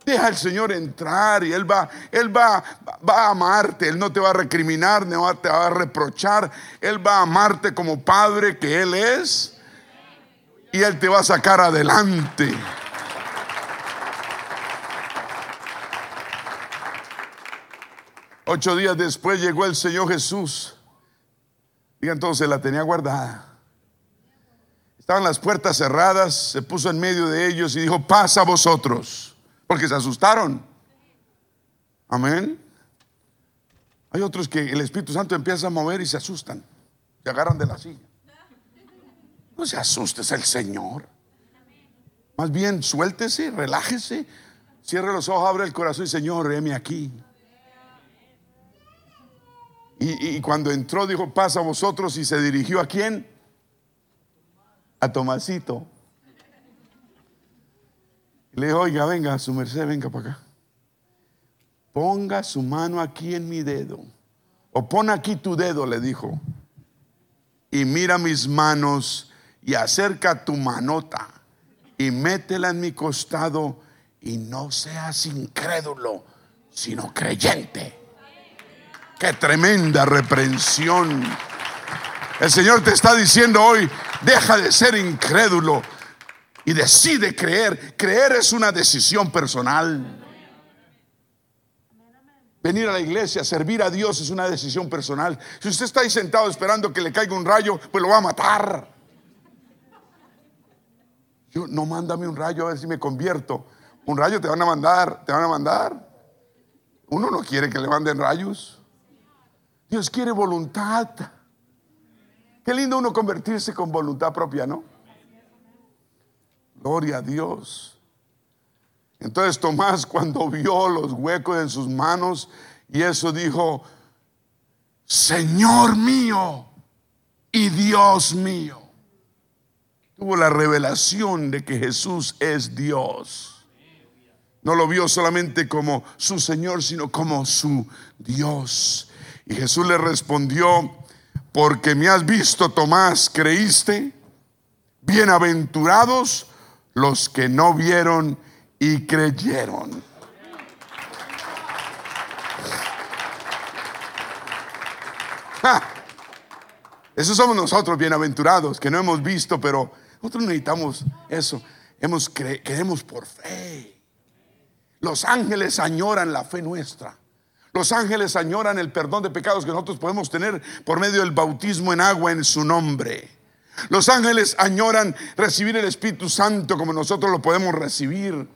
Deja al Señor entrar y Él va, Él va, va a amarte, Él no te va a recriminar, no te va a reprochar, Él va a amarte como Padre que Él es y Él te va a sacar adelante. Ocho días después llegó el Señor Jesús. Y entonces la tenía guardada. Estaban las puertas cerradas, se puso en medio de ellos y dijo, pasa a vosotros, porque se asustaron. Amén. Hay otros que el Espíritu Santo empieza a mover y se asustan, se agarran de la silla. No se asuste, es el Señor. Más bien, suéltese, relájese, cierre los ojos, abre el corazón y Señor, heme aquí. Y, y, cuando entró dijo, pasa a vosotros y se dirigió a quién? A Tomasito. Le dijo, oiga, venga, su merced, venga para acá. Ponga su mano aquí en mi dedo. O pon aquí tu dedo, le dijo. Y mira mis manos y acerca tu manota y métela en mi costado y no seas incrédulo, sino creyente. Qué tremenda reprensión. El Señor te está diciendo hoy, deja de ser incrédulo y decide creer. Creer es una decisión personal. Venir a la iglesia, servir a Dios es una decisión personal. Si usted está ahí sentado esperando que le caiga un rayo, pues lo va a matar. Yo, no mándame un rayo a ver si me convierto. Un rayo te van a mandar, te van a mandar. Uno no quiere que le manden rayos. Dios quiere voluntad. Qué lindo uno convertirse con voluntad propia, ¿no? Gloria a Dios. Entonces Tomás cuando vio los huecos en sus manos y eso dijo, Señor mío y Dios mío. Tuvo la revelación de que Jesús es Dios. No lo vio solamente como su Señor, sino como su Dios. Y Jesús le respondió, porque me has visto, Tomás, creíste. Bienaventurados los que no vieron y creyeron. Esos somos nosotros, bienaventurados, que no hemos visto, pero nosotros necesitamos eso. Hemos queremos por fe. Los ángeles añoran la fe nuestra. Los ángeles añoran el perdón de pecados que nosotros podemos tener por medio del bautismo en agua en su nombre. Los ángeles añoran recibir el Espíritu Santo como nosotros lo podemos recibir.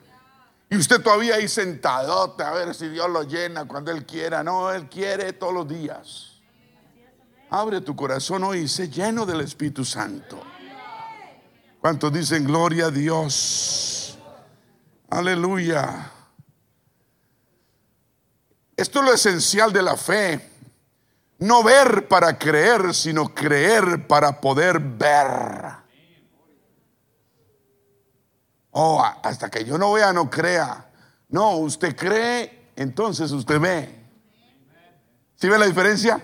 Y usted todavía ahí sentadote a ver si Dios lo llena cuando Él quiera. No, Él quiere todos los días. Abre tu corazón hoy y sé lleno del Espíritu Santo. ¿Cuántos dicen gloria a Dios? Aleluya. Esto es lo esencial de la fe. No ver para creer, sino creer para poder ver. Oh, hasta que yo no vea, no crea. No, usted cree, entonces usted ve. ¿Sí ve la diferencia?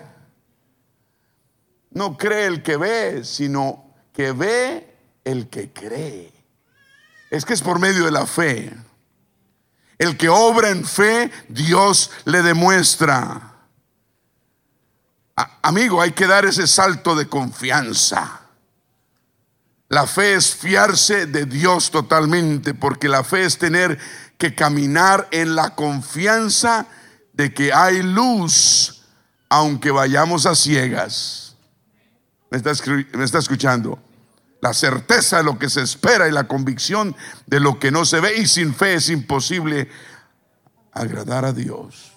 No cree el que ve, sino que ve el que cree. Es que es por medio de la fe. El que obra en fe, Dios le demuestra. Amigo, hay que dar ese salto de confianza. La fe es fiarse de Dios totalmente, porque la fe es tener que caminar en la confianza de que hay luz, aunque vayamos a ciegas. ¿Me está, me está escuchando? La certeza de lo que se espera y la convicción de lo que no se ve y sin fe es imposible agradar a Dios.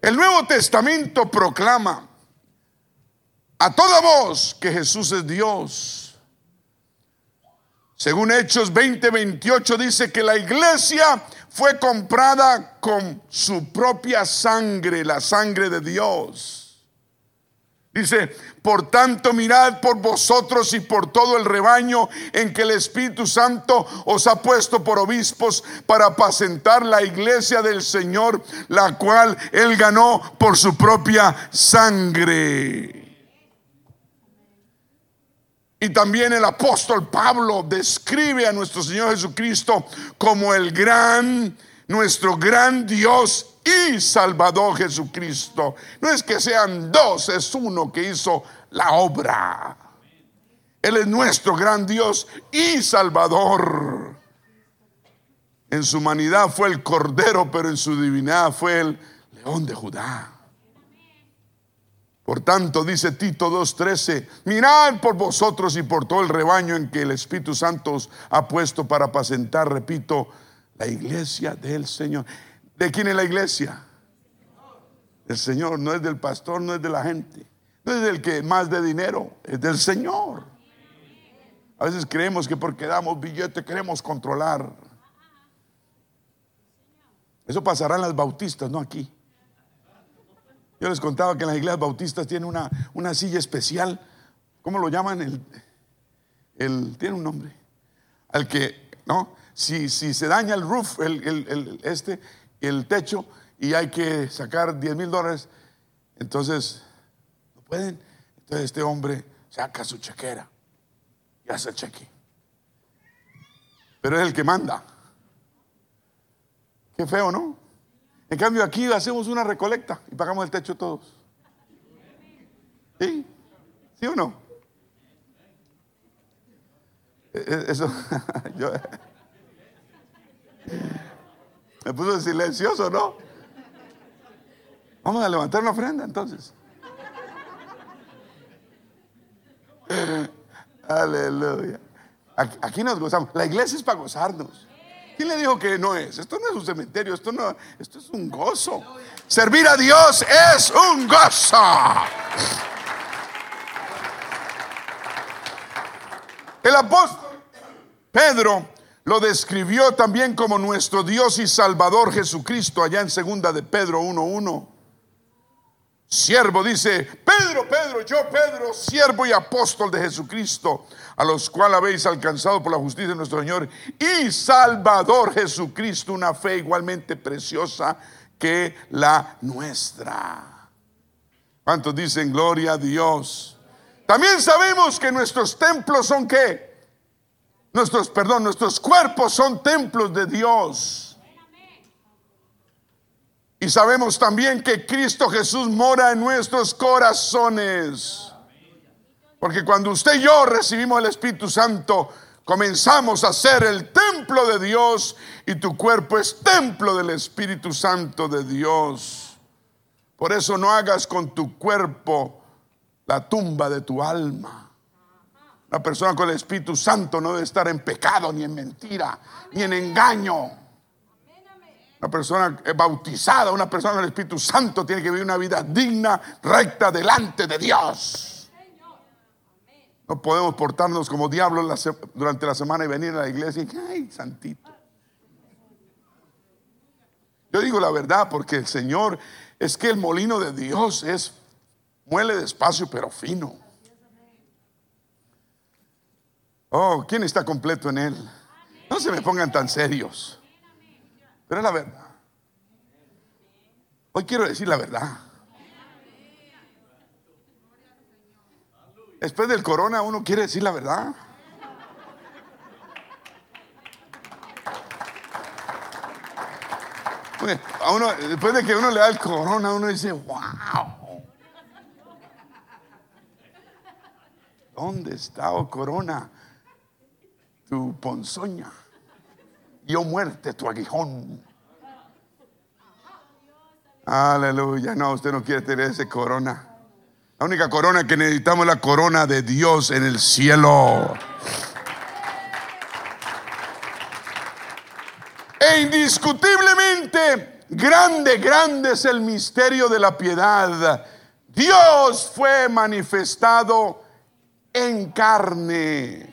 El Nuevo Testamento proclama a toda voz que Jesús es Dios. Según Hechos 20:28 dice que la iglesia fue comprada con su propia sangre, la sangre de Dios. Dice, por tanto mirad por vosotros y por todo el rebaño en que el Espíritu Santo os ha puesto por obispos para apacentar la iglesia del Señor, la cual él ganó por su propia sangre. Y también el apóstol Pablo describe a nuestro Señor Jesucristo como el gran, nuestro gran Dios y Salvador Jesucristo. No es que sean dos, es uno que hizo la obra. Él es nuestro gran Dios y Salvador. En su humanidad fue el Cordero, pero en su divinidad fue el León de Judá. Por tanto, dice Tito 2.13, mirad por vosotros y por todo el rebaño en que el Espíritu Santo os ha puesto para apacentar, repito, la iglesia del Señor. ¿De quién es la iglesia? El Señor, no es del pastor, no es de la gente, no es del que más de dinero, es del Señor. A veces creemos que porque damos billete queremos controlar. Eso pasará en las bautistas, no aquí. Yo les contaba que en las iglesias bautistas tiene una, una silla especial. ¿Cómo lo llaman? El, el, tiene un nombre. Al que, ¿no? Si, si se daña el roof, el, el, este, el techo y hay que sacar 10 mil dólares, entonces no pueden. Entonces este hombre saca su chequera y hace el cheque. Pero es el que manda. Qué feo, ¿no? En cambio aquí hacemos una recolecta y pagamos el techo todos. ¿Sí? ¿Sí o no? E, e, eso, yo, me puso silencioso, ¿no? Vamos a levantar una ofrenda entonces. Aleluya. Aquí nos gozamos. La iglesia es para gozarnos. ¿Quién le dijo que no es? Esto no es un cementerio, esto no, esto es un gozo. Servir a Dios es un gozo. El apóstol Pedro lo describió también como nuestro Dios y Salvador Jesucristo allá en segunda de Pedro 1:1. Siervo dice, Pedro, Pedro, yo Pedro, siervo y apóstol de Jesucristo, a los cuales habéis alcanzado por la justicia de nuestro Señor y Salvador Jesucristo, una fe igualmente preciosa que la nuestra. ¿Cuántos dicen gloria a Dios? También sabemos que nuestros templos son qué? Nuestros, perdón, nuestros cuerpos son templos de Dios. Y sabemos también que Cristo Jesús mora en nuestros corazones. Porque cuando usted y yo recibimos el Espíritu Santo, comenzamos a ser el templo de Dios y tu cuerpo es templo del Espíritu Santo de Dios. Por eso no hagas con tu cuerpo la tumba de tu alma. La persona con el Espíritu Santo no debe estar en pecado, ni en mentira, ni en engaño. Una persona bautizada, una persona con el Espíritu Santo tiene que vivir una vida digna, recta delante de Dios. No podemos portarnos como diablos durante la semana y venir a la iglesia y ay, santito. Yo digo la verdad porque el Señor es que el molino de Dios es muele despacio pero fino. Oh, ¿quién está completo en Él? No se me pongan tan serios. Pero es la verdad. Hoy quiero decir la verdad. Después del corona uno quiere decir la verdad. Después de que uno le da el corona, uno dice, wow. ¿Dónde está, oh corona? tu ponzoña. Dio muerte tu aguijón. Aleluya. No, usted no quiere tener ese corona. La única corona que necesitamos es la corona de Dios en el cielo. E indiscutiblemente, grande, grande es el misterio de la piedad. Dios fue manifestado en carne.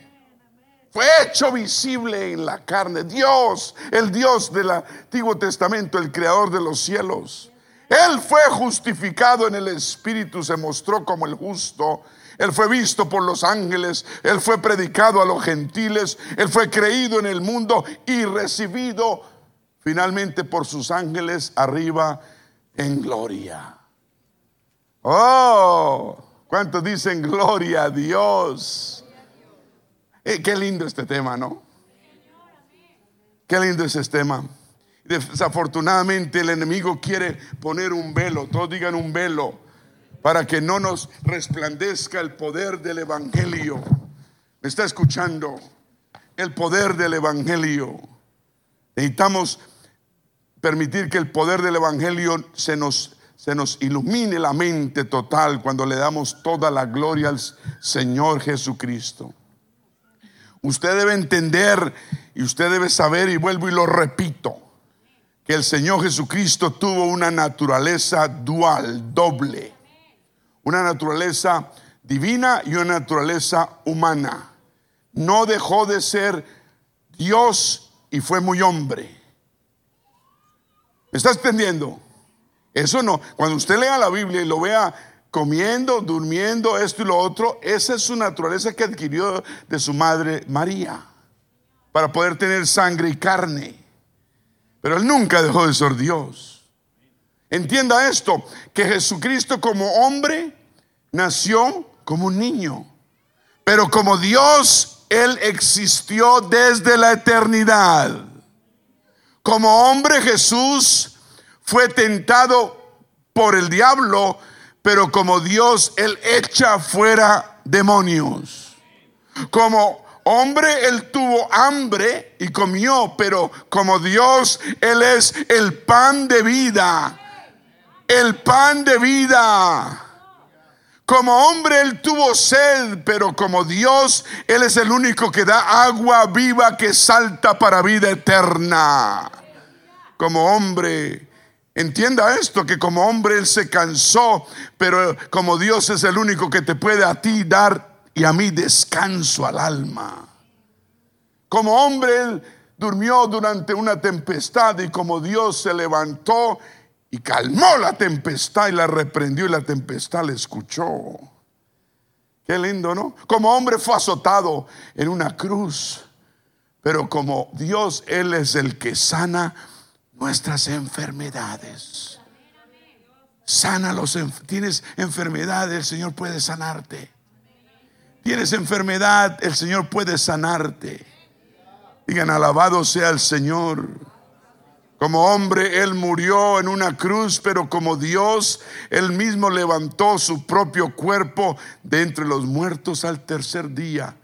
Fue hecho visible en la carne. Dios, el Dios del Antiguo Testamento, el creador de los cielos. Él fue justificado en el Espíritu, se mostró como el justo. Él fue visto por los ángeles, Él fue predicado a los gentiles, Él fue creído en el mundo y recibido finalmente por sus ángeles arriba en gloria. Oh, ¿cuántos dicen gloria a Dios? Eh, qué lindo este tema, ¿no? Qué lindo es este tema. Desafortunadamente el enemigo quiere poner un velo, todos digan un velo, para que no nos resplandezca el poder del Evangelio. ¿Me está escuchando? El poder del Evangelio. Necesitamos permitir que el poder del Evangelio se nos, se nos ilumine la mente total cuando le damos toda la gloria al Señor Jesucristo. Usted debe entender y usted debe saber, y vuelvo y lo repito, que el Señor Jesucristo tuvo una naturaleza dual, doble. Una naturaleza divina y una naturaleza humana. No dejó de ser Dios y fue muy hombre. ¿Me está entendiendo? Eso no. Cuando usted lea la Biblia y lo vea comiendo, durmiendo, esto y lo otro, esa es su naturaleza que adquirió de su madre María, para poder tener sangre y carne. Pero él nunca dejó de ser Dios. Entienda esto, que Jesucristo como hombre nació como un niño, pero como Dios, él existió desde la eternidad. Como hombre Jesús fue tentado por el diablo, pero como Dios, Él echa fuera demonios. Como hombre, Él tuvo hambre y comió, pero como Dios, Él es el pan de vida. El pan de vida. Como hombre Él tuvo sed, pero como Dios, Él es el único que da agua viva que salta para vida eterna. Como hombre, entienda esto, que como hombre Él se cansó, pero como Dios es el único que te puede a ti dar y a mí descanso al alma. Como hombre Él durmió durante una tempestad y como Dios se levantó y calmó la tempestad y la reprendió y la tempestad le escuchó. Qué lindo, ¿no? Como hombre fue azotado en una cruz, pero como Dios, Él es el que sana nuestras enfermedades. Sana los tienes enfermedad, el Señor puede sanarte. Tienes enfermedad, el Señor puede sanarte. Digan, alabado sea el Señor. Como hombre, Él murió en una cruz, pero como Dios, Él mismo levantó su propio cuerpo de entre los muertos al tercer día.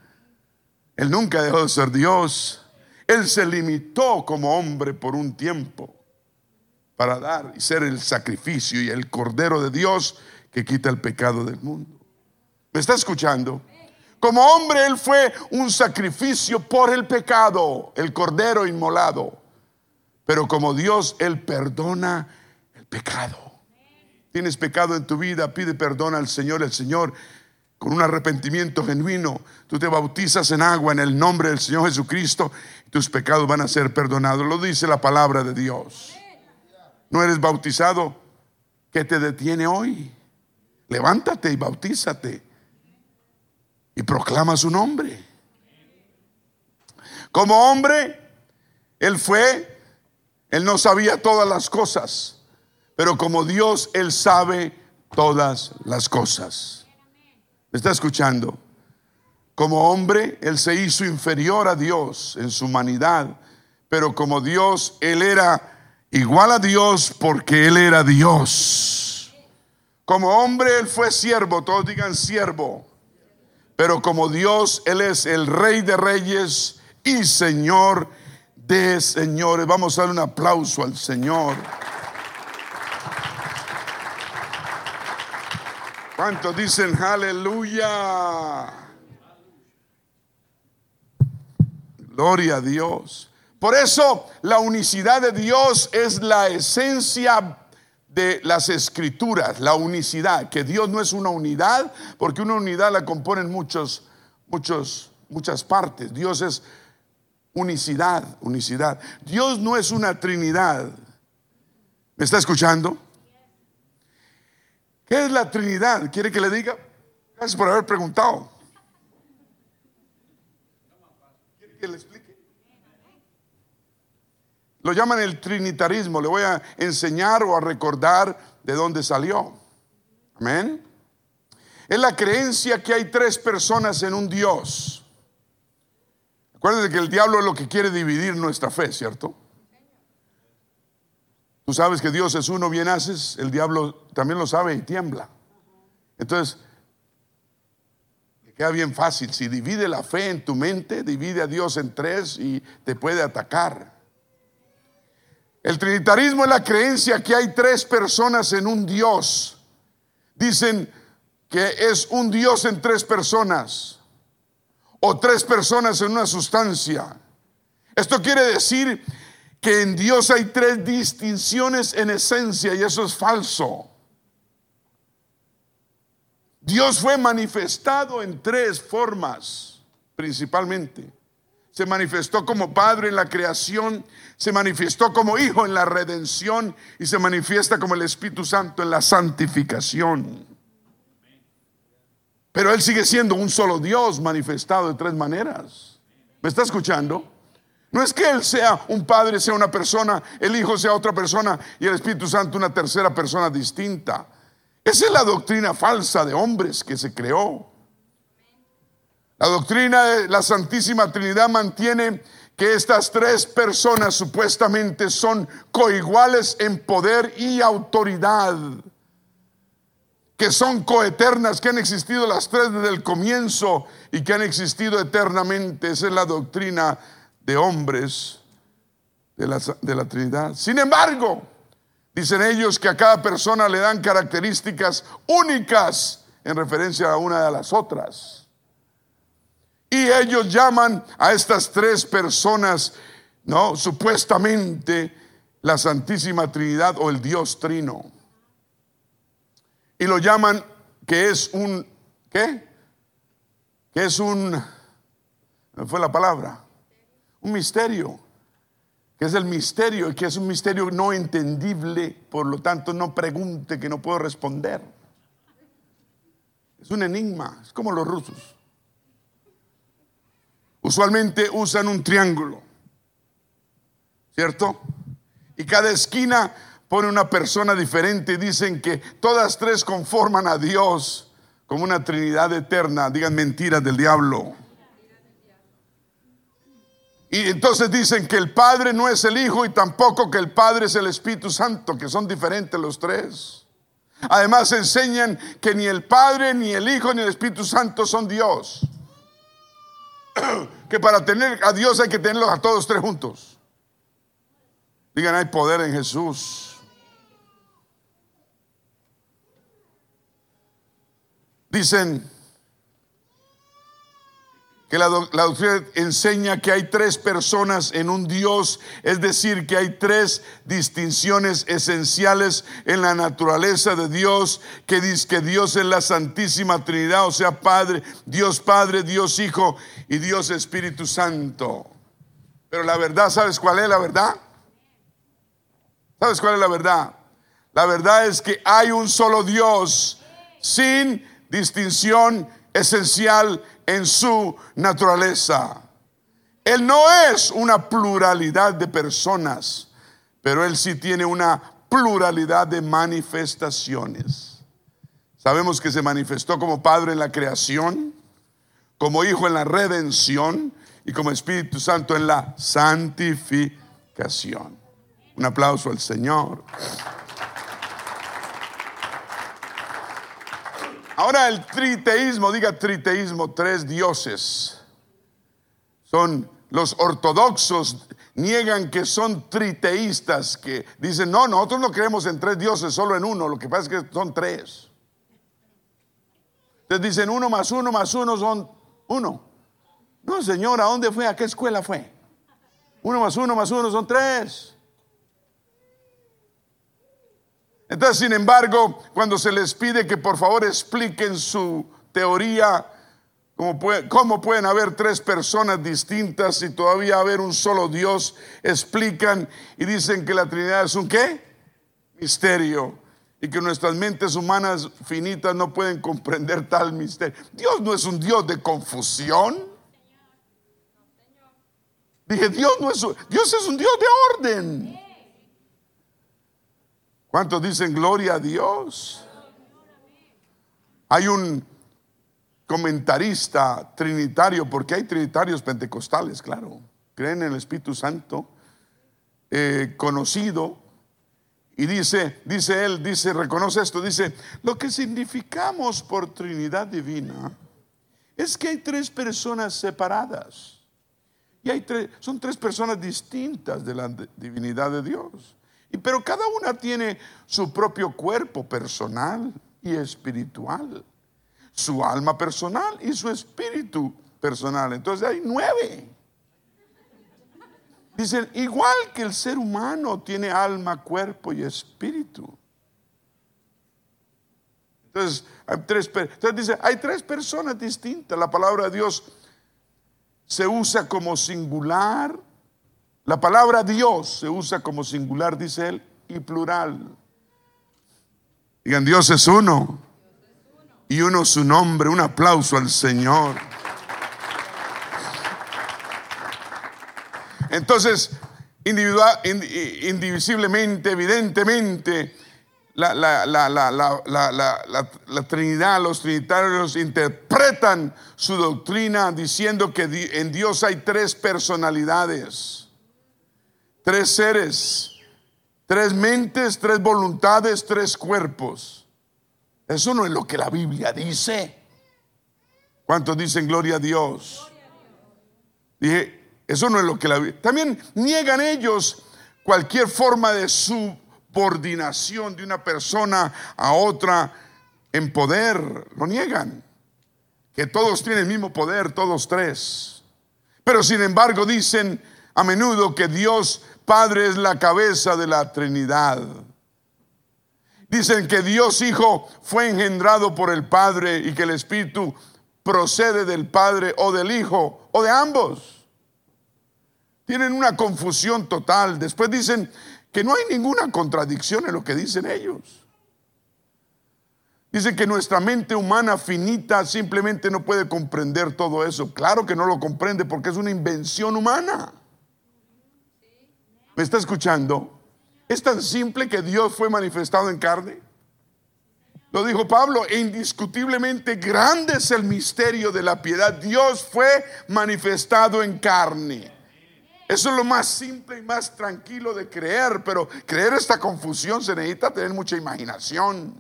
Él nunca dejó de ser Dios. Él se limitó como hombre por un tiempo para dar y ser el sacrificio y el cordero de Dios que quita el pecado del mundo. ¿Me está escuchando? Como hombre, Él fue un sacrificio por el pecado, el cordero inmolado. Pero como Dios, Él perdona el pecado. Tienes pecado en tu vida, pide perdón al Señor. El Señor, con un arrepentimiento genuino, tú te bautizas en agua en el nombre del Señor Jesucristo. Tus pecados van a ser perdonados. Lo dice la palabra de Dios. ¿No eres bautizado? ¿Qué te detiene hoy? Levántate y bautízate. Y proclama su nombre. Como hombre, Él fue él no sabía todas las cosas, pero como Dios, Él sabe todas las cosas. ¿Me está escuchando? Como hombre, Él se hizo inferior a Dios en su humanidad, pero como Dios, Él era igual a Dios porque Él era Dios. Como hombre, Él fue siervo, todos digan siervo, pero como Dios, Él es el rey de reyes y Señor de señores. Vamos a dar un aplauso al Señor. ¿Cuántos dicen aleluya? Gloria a Dios. Por eso la unicidad de Dios es la esencia de las escrituras, la unicidad, que Dios no es una unidad, porque una unidad la componen muchos, muchos, muchas partes. Dios es unicidad, unicidad. Dios no es una trinidad. ¿Me está escuchando? ¿Qué es la Trinidad? ¿Quiere que le diga? Gracias por haber preguntado. ¿Quiere que le explique? Lo llaman el trinitarismo. Le voy a enseñar o a recordar de dónde salió. Amén. Es la creencia que hay tres personas en un Dios. Acuérdense que el diablo es lo que quiere dividir nuestra fe, ¿cierto? Tú sabes que Dios es uno, bien haces, el diablo también lo sabe y tiembla. Entonces, le queda bien fácil. Si divide la fe en tu mente, divide a Dios en tres y te puede atacar. El trinitarismo es la creencia que hay tres personas en un Dios. Dicen que es un Dios en tres personas o tres personas en una sustancia. Esto quiere decir que en Dios hay tres distinciones en esencia y eso es falso. Dios fue manifestado en tres formas, principalmente. Se manifestó como Padre en la creación, se manifestó como Hijo en la redención y se manifiesta como el Espíritu Santo en la santificación. Pero Él sigue siendo un solo Dios manifestado de tres maneras. ¿Me está escuchando? No es que Él sea un padre, sea una persona, el Hijo sea otra persona y el Espíritu Santo una tercera persona distinta. Esa es la doctrina falsa de hombres que se creó. La doctrina de la Santísima Trinidad mantiene que estas tres personas supuestamente son coiguales en poder y autoridad, que son coeternas, que han existido las tres desde el comienzo y que han existido eternamente. Esa es la doctrina de hombres de la, de la Trinidad. Sin embargo, dicen ellos que a cada persona le dan características únicas en referencia a una de las otras. Y ellos llaman a estas tres personas, ¿no? Supuestamente la Santísima Trinidad o el Dios Trino. Y lo llaman que es un, ¿qué? Que es un, ¿no fue la palabra? un misterio, que es el misterio, que es un misterio no entendible, por lo tanto no pregunte que no puedo responder. Es un enigma, es como los rusos. Usualmente usan un triángulo, ¿cierto? Y cada esquina pone una persona diferente dicen que todas tres conforman a Dios como una Trinidad eterna. Digan mentiras del diablo. Y entonces dicen que el Padre no es el Hijo y tampoco que el Padre es el Espíritu Santo, que son diferentes los tres. Además enseñan que ni el Padre, ni el Hijo, ni el Espíritu Santo son Dios. Que para tener a Dios hay que tenerlos a todos tres juntos. Digan, hay poder en Jesús. Dicen, que la, doctrina enseña que hay tres personas en un Dios, es decir, que hay tres distinciones esenciales en la naturaleza de Dios, que dice que Dios es la Santísima Trinidad, o sea, Padre, Dios Padre, Dios Hijo y Dios Espíritu Santo. Pero la verdad, ¿sabes cuál es la verdad? ¿Sabes cuál es la verdad? La verdad es que hay un solo Dios sin distinción esencial en su naturaleza. Él no es una pluralidad de personas, pero Él sí tiene una pluralidad de manifestaciones. Sabemos que se manifestó como Padre en la creación, como Hijo en la redención y como Espíritu Santo en la santificación. Un aplauso al Señor. Ahora el triteísmo, diga triteísmo, tres dioses. Son los ortodoxos, niegan que son triteístas, que dicen, no, nosotros no creemos en tres dioses, solo en uno, lo que pasa es que son tres. Entonces dicen, uno más uno más uno son uno. No, señora, ¿a dónde fue? ¿A qué escuela fue? Uno más uno más uno son tres. Entonces, sin embargo, cuando se les pide que por favor expliquen su teoría, ¿Cómo, pueden haber tres personas distintas y todavía haber un solo Dios? Explican y dicen que la Trinidad es un qué? Misterio. Y que nuestras mentes humanas finitas no pueden comprender tal misterio. Dios no es un Dios de confusión. Dije, Dios no es un, Dios es un Dios de orden. ¿Cuántos dicen gloria a Dios? Hay un comentarista trinitario, porque hay trinitarios pentecostales, claro, creen en el Espíritu Santo, eh, conocido, y dice, dice él, dice, reconoce esto, dice, lo que significamos por Trinidad Divina es que hay tres personas separadas. Y hay tres, son tres personas distintas de la divinidad de Dios. Pero cada una tiene su propio cuerpo personal y espiritual su alma personal y su espíritu personal. Entonces hay nueve. Dicen, igual que el ser humano tiene alma, cuerpo y espíritu. Entonces, hay tres, entonces dice, hay tres personas distintas. La palabra de Dios se usa como singular. La palabra Dios se usa como singular, dice él, y plural. Digan, Dios es uno y uno su nombre. Un aplauso al Señor. Entonces, individual, indivisiblemente, evidentemente, la, la, Trinidad, los trinitarios interpretan su doctrina diciendo que en Dios hay tres personalidades, tres seres, tres mentes, tres voluntades, tres cuerpos. Eso no es lo que la Biblia dice. ¿Cuántos dicen gloria a Dios? Dije, eso no es lo que la Biblia. También niegan ellos cualquier forma de subordinación de una persona a otra en poder. Lo niegan. Que todos tienen el mismo poder, todos tres. Pero sin embargo dicen a menudo que Dios Padre es la cabeza de la Trinidad. Dicen que Dios Hijo fue engendrado por el Padre y que el Espíritu procede del Padre o del Hijo o de ambos. Tienen una confusión total. Después dicen que no hay ninguna contradicción en lo que dicen ellos. Dicen que nuestra mente humana finita simplemente no puede comprender todo eso. Claro que no lo comprende porque es una invención humana. ¿Me está escuchando? Es tan simple que Dios fue manifestado en carne. Lo dijo Pablo, e indiscutiblemente grande es el misterio de la piedad. Dios fue manifestado en carne. Eso es lo más simple y más tranquilo de creer, pero creer esta confusión se necesita tener mucha imaginación.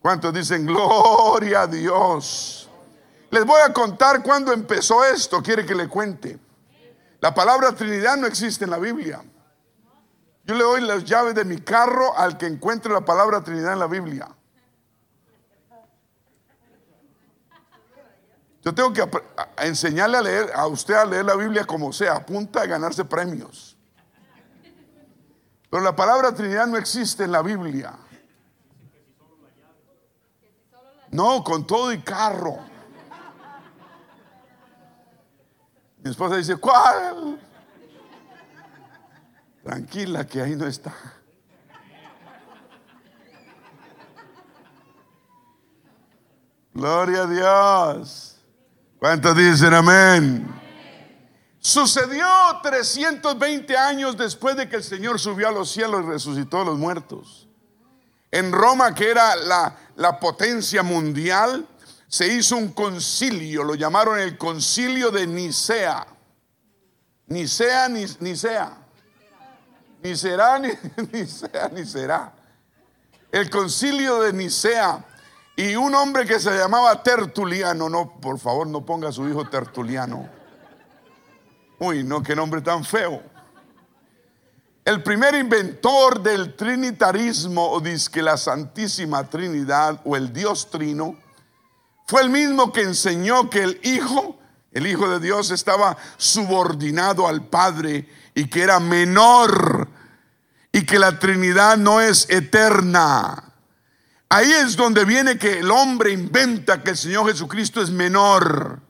¿Cuántos dicen gloria a Dios? Les voy a contar cuándo empezó esto. ¿Quiere que le cuente? La palabra Trinidad no existe en la Biblia. Yo le doy las llaves de mi carro al que encuentre la palabra Trinidad en la Biblia. Yo tengo que enseñarle a leer a usted a leer la Biblia como sea, apunta a ganarse premios. Pero la palabra Trinidad no existe en la Biblia. No, con todo y carro. Mi esposa dice, ¿cuál? Tranquila que ahí no está. Gloria a Dios. ¿Cuántos dicen amén? Sucedió 320 años después de que el Señor subió a los cielos y resucitó a los muertos. En Roma, que era la, la potencia mundial, se hizo un concilio, lo llamaron el concilio de Nicea. Nicea, Nicea. Ni será, ni, ni sea, ni será. El concilio de Nicea. Y un hombre que se llamaba Tertuliano, no, por favor, no ponga a su hijo Tertuliano. Uy, no, qué nombre tan feo. El primer inventor del trinitarismo, o que la Santísima Trinidad, o el Dios Trino, fue el mismo que enseñó que el Hijo, el Hijo de Dios, estaba subordinado al Padre y que era menor y que la Trinidad no es eterna. Ahí es donde viene que el hombre inventa que el Señor Jesucristo es menor.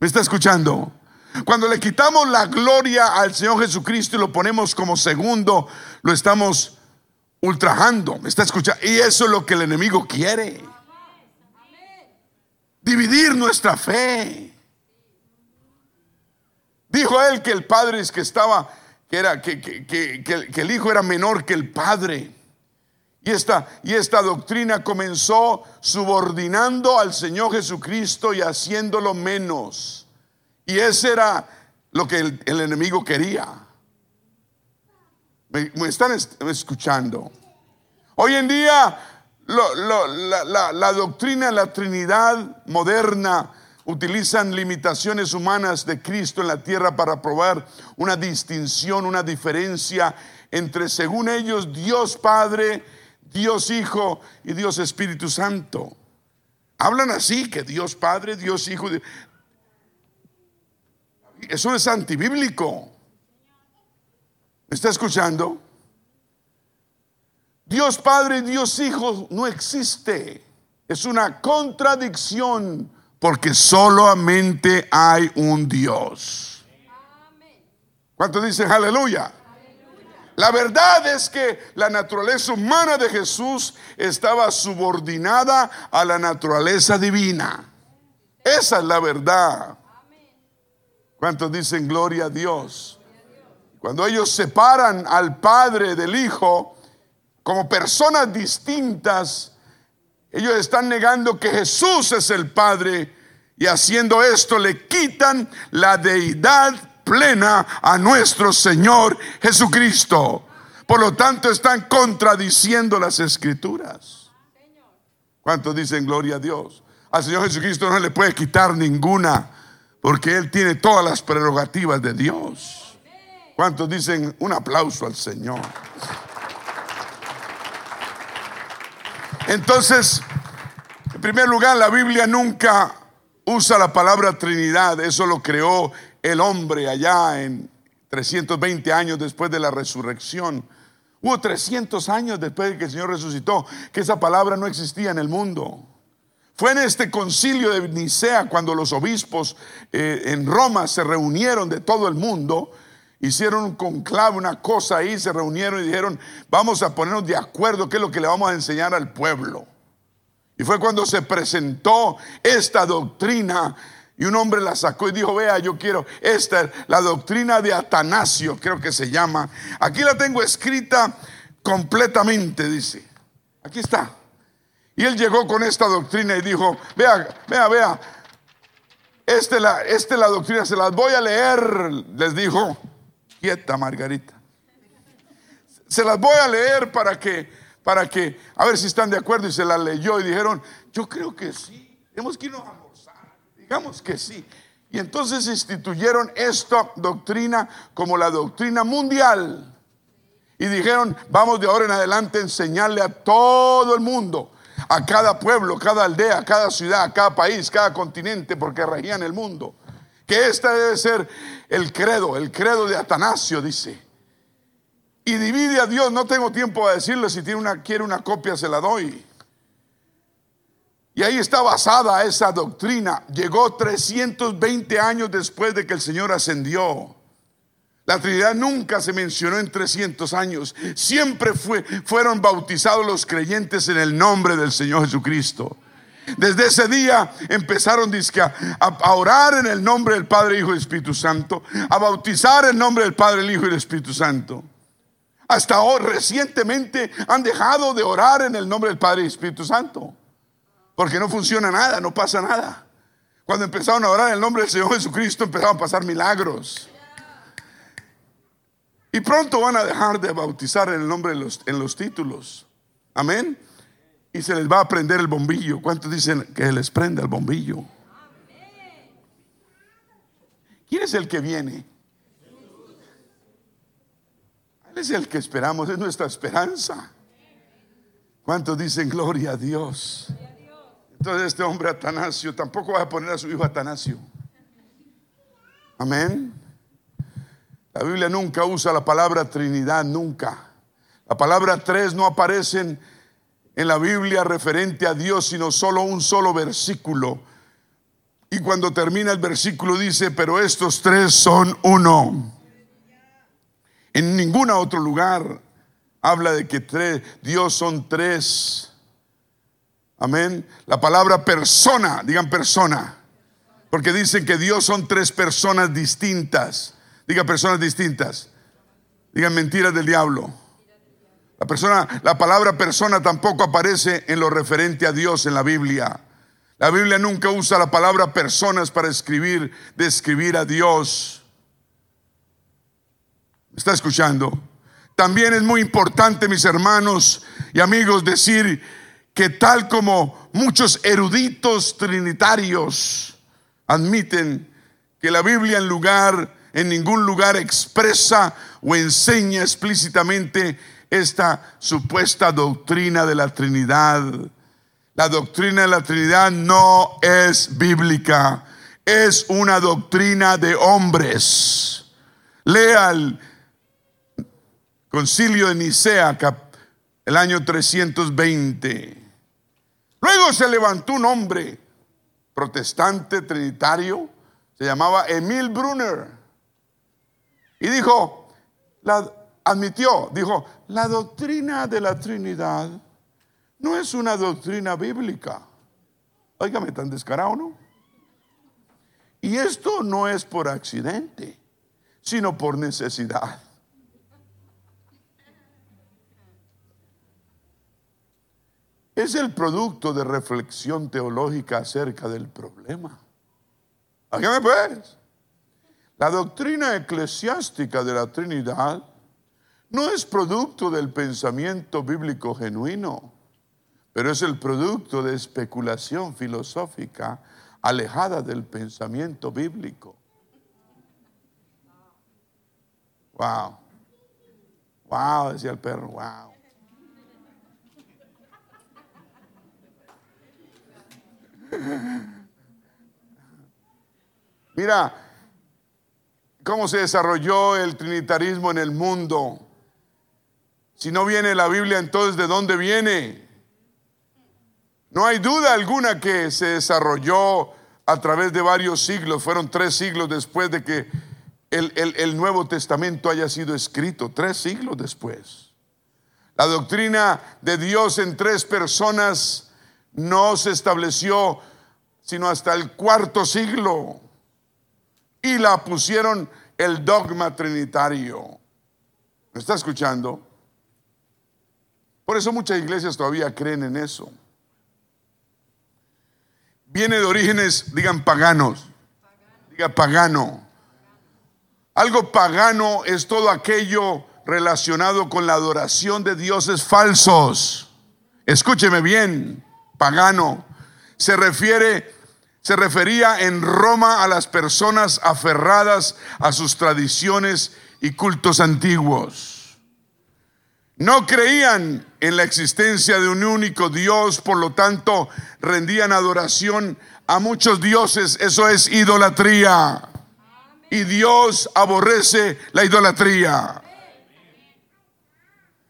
¿Me está escuchando? Cuando le quitamos la gloria al Señor Jesucristo y lo ponemos como segundo, lo estamos ultrajando. ¿Me está escuchando? Y eso es lo que el enemigo quiere. Dividir nuestra fe. Dijo él que el padre es que estaba, que era, que, que el hijo era menor que el padre. Y esta, y esta doctrina comenzó subordinando al Señor Jesucristo y haciéndolo menos. Y ese era lo que el, enemigo quería. ¿Me, están escuchando? Hoy en día la, doctrina la Trinidad moderna utilizan limitaciones humanas de Cristo en la tierra para probar una distinción, una diferencia entre, según ellos, Dios Padre, Dios Hijo y Dios Espíritu Santo. Hablan así, que Dios Padre, Dios Hijo. Eso es antibíblico. ¿Me está escuchando? Dios Padre y Dios Hijo no existe. Es una contradicción porque solamente hay un Dios. ¿Cuántos dicen aleluya? La verdad es que la naturaleza humana de Jesús estaba subordinada a la naturaleza divina. Esa es la verdad. ¿Cuántos dicen gloria a Dios? Cuando ellos separan al Padre del Hijo como personas distintas, ellos están negando que Jesús es el Padre y haciendo esto le quitan la deidad plena a nuestro Señor Jesucristo. Por lo tanto, están contradiciendo las escrituras. ¿Cuántos dicen gloria a Dios? Al Señor Jesucristo no le puede quitar ninguna, porque Él tiene todas las prerrogativas de Dios. ¿Cuántos dicen un aplauso al Señor? Entonces, en primer lugar, la Biblia nunca usa la palabra Trinidad, eso lo creó el hombre allá en 320 años después de la resurrección. Hubo 300 años después de que el Señor resucitó, que esa palabra no existía en el mundo. Fue en este concilio de Nicea cuando los obispos eh, en Roma se reunieron de todo el mundo, hicieron un conclave, una cosa ahí, se reunieron y dijeron, vamos a ponernos de acuerdo qué es lo que le vamos a enseñar al pueblo. Y fue cuando se presentó esta doctrina y un hombre la sacó y dijo, vea, yo quiero, esta es la doctrina de Atanasio, creo que se llama. Aquí la tengo escrita completamente, dice. Aquí está. Y él llegó con esta doctrina y dijo, vea, vea, vea, esta la, este la doctrina, se las voy a leer, les dijo, quieta Margarita. Se las voy a leer para que, para que, a ver si están de acuerdo y se las leyó y dijeron, yo creo que sí, tenemos que irnos a Digamos que sí. Y entonces instituyeron esta doctrina como la doctrina mundial. Y dijeron, vamos de ahora en adelante a enseñarle a todo el mundo, a cada pueblo, cada aldea, cada ciudad, cada país, cada continente, porque regían el mundo. Que esta debe ser el credo, el credo de Atanasio, dice. Y divide a Dios, no tengo tiempo a decirle, si tiene una, quiere una copia se la doy. Y ahí está basada esa doctrina. Llegó 320 años después de que el Señor ascendió. La Trinidad nunca se mencionó en 300 años. Siempre fue, fueron bautizados los creyentes en el nombre del Señor Jesucristo. Desde ese día empezaron a, a, orar en el nombre del Padre, Hijo y Espíritu Santo, a bautizar en el nombre del Padre, el Hijo y el Espíritu Santo. Hasta hoy, recientemente han dejado de orar en el nombre del Padre y Espíritu Santo. Porque no funciona nada, no pasa nada. Cuando empezaron a orar en el nombre del Señor Jesucristo, empezaron a pasar milagros. Y pronto van a dejar de bautizar en el nombre de en los títulos. Amén. Y se les va a prender el bombillo. ¿Cuántos dicen que les prenda el bombillo? ¿Quién es el que viene? Es el que esperamos, es nuestra esperanza. ¿Cuántos dicen gloria a Dios? Entonces este hombre Atanasio tampoco va a poner a su hijo Atanasio. Amén. La Biblia nunca usa la palabra Trinidad, nunca. La palabra tres no aparece en, en la Biblia referente a Dios, sino solo un solo versículo. Y cuando termina el versículo dice, pero estos tres son uno. En ningún otro lugar habla de que tres, Dios son tres. Amén. La palabra persona, digan persona. Porque dicen que Dios son tres personas distintas. Diga personas distintas. Digan mentiras del diablo. La persona, la palabra persona tampoco aparece en lo referente a Dios en la Biblia. La Biblia nunca usa la palabra personas para escribir, describir a Dios. ¿Me está escuchando? También es muy importante, mis hermanos y amigos, decir que tal como muchos eruditos trinitarios admiten que la Biblia en lugar en ningún lugar expresa o enseña explícitamente esta supuesta doctrina de la Trinidad. La doctrina de la Trinidad no es bíblica, es una doctrina de hombres. Lea el concilio de Nicea, el año 320. Luego se levantó un hombre protestante trinitario, se llamaba Emil Brunner, y dijo, la, admitió, dijo, la doctrina de la Trinidad no es una doctrina bíblica. Óigame, tan descarado, ¿no? Y esto no es por accidente, sino por necesidad. Es el producto de reflexión teológica acerca del problema. Óigame pues. La doctrina eclesiástica de la Trinidad no es producto del pensamiento bíblico genuino, pero es el producto de especulación filosófica alejada del pensamiento bíblico. Wow. Wow, decía el perro, wow. Mira, cómo se desarrolló el trinitarismo en el mundo. Si no viene la Biblia, entonces ¿de dónde viene? No hay duda alguna que se desarrolló a través de varios siglos. Fueron tres siglos después de que el, el Nuevo Testamento haya sido escrito. Tres siglos después. La doctrina de Dios en tres personas no se estableció sino hasta el cuarto siglo y la pusieron el dogma trinitario. ¿Me está escuchando? Por eso muchas iglesias todavía creen en eso. Viene de orígenes, digan paganos, diga pagano. Algo pagano es todo aquello relacionado con la adoración de dioses falsos. Escúcheme bien, pagano. Se refiere se refería en Roma a las personas aferradas a sus tradiciones y cultos antiguos. No creían en la existencia de un único Dios, por lo tanto rendían adoración a muchos dioses. Eso es idolatría. Y Dios aborrece la idolatría.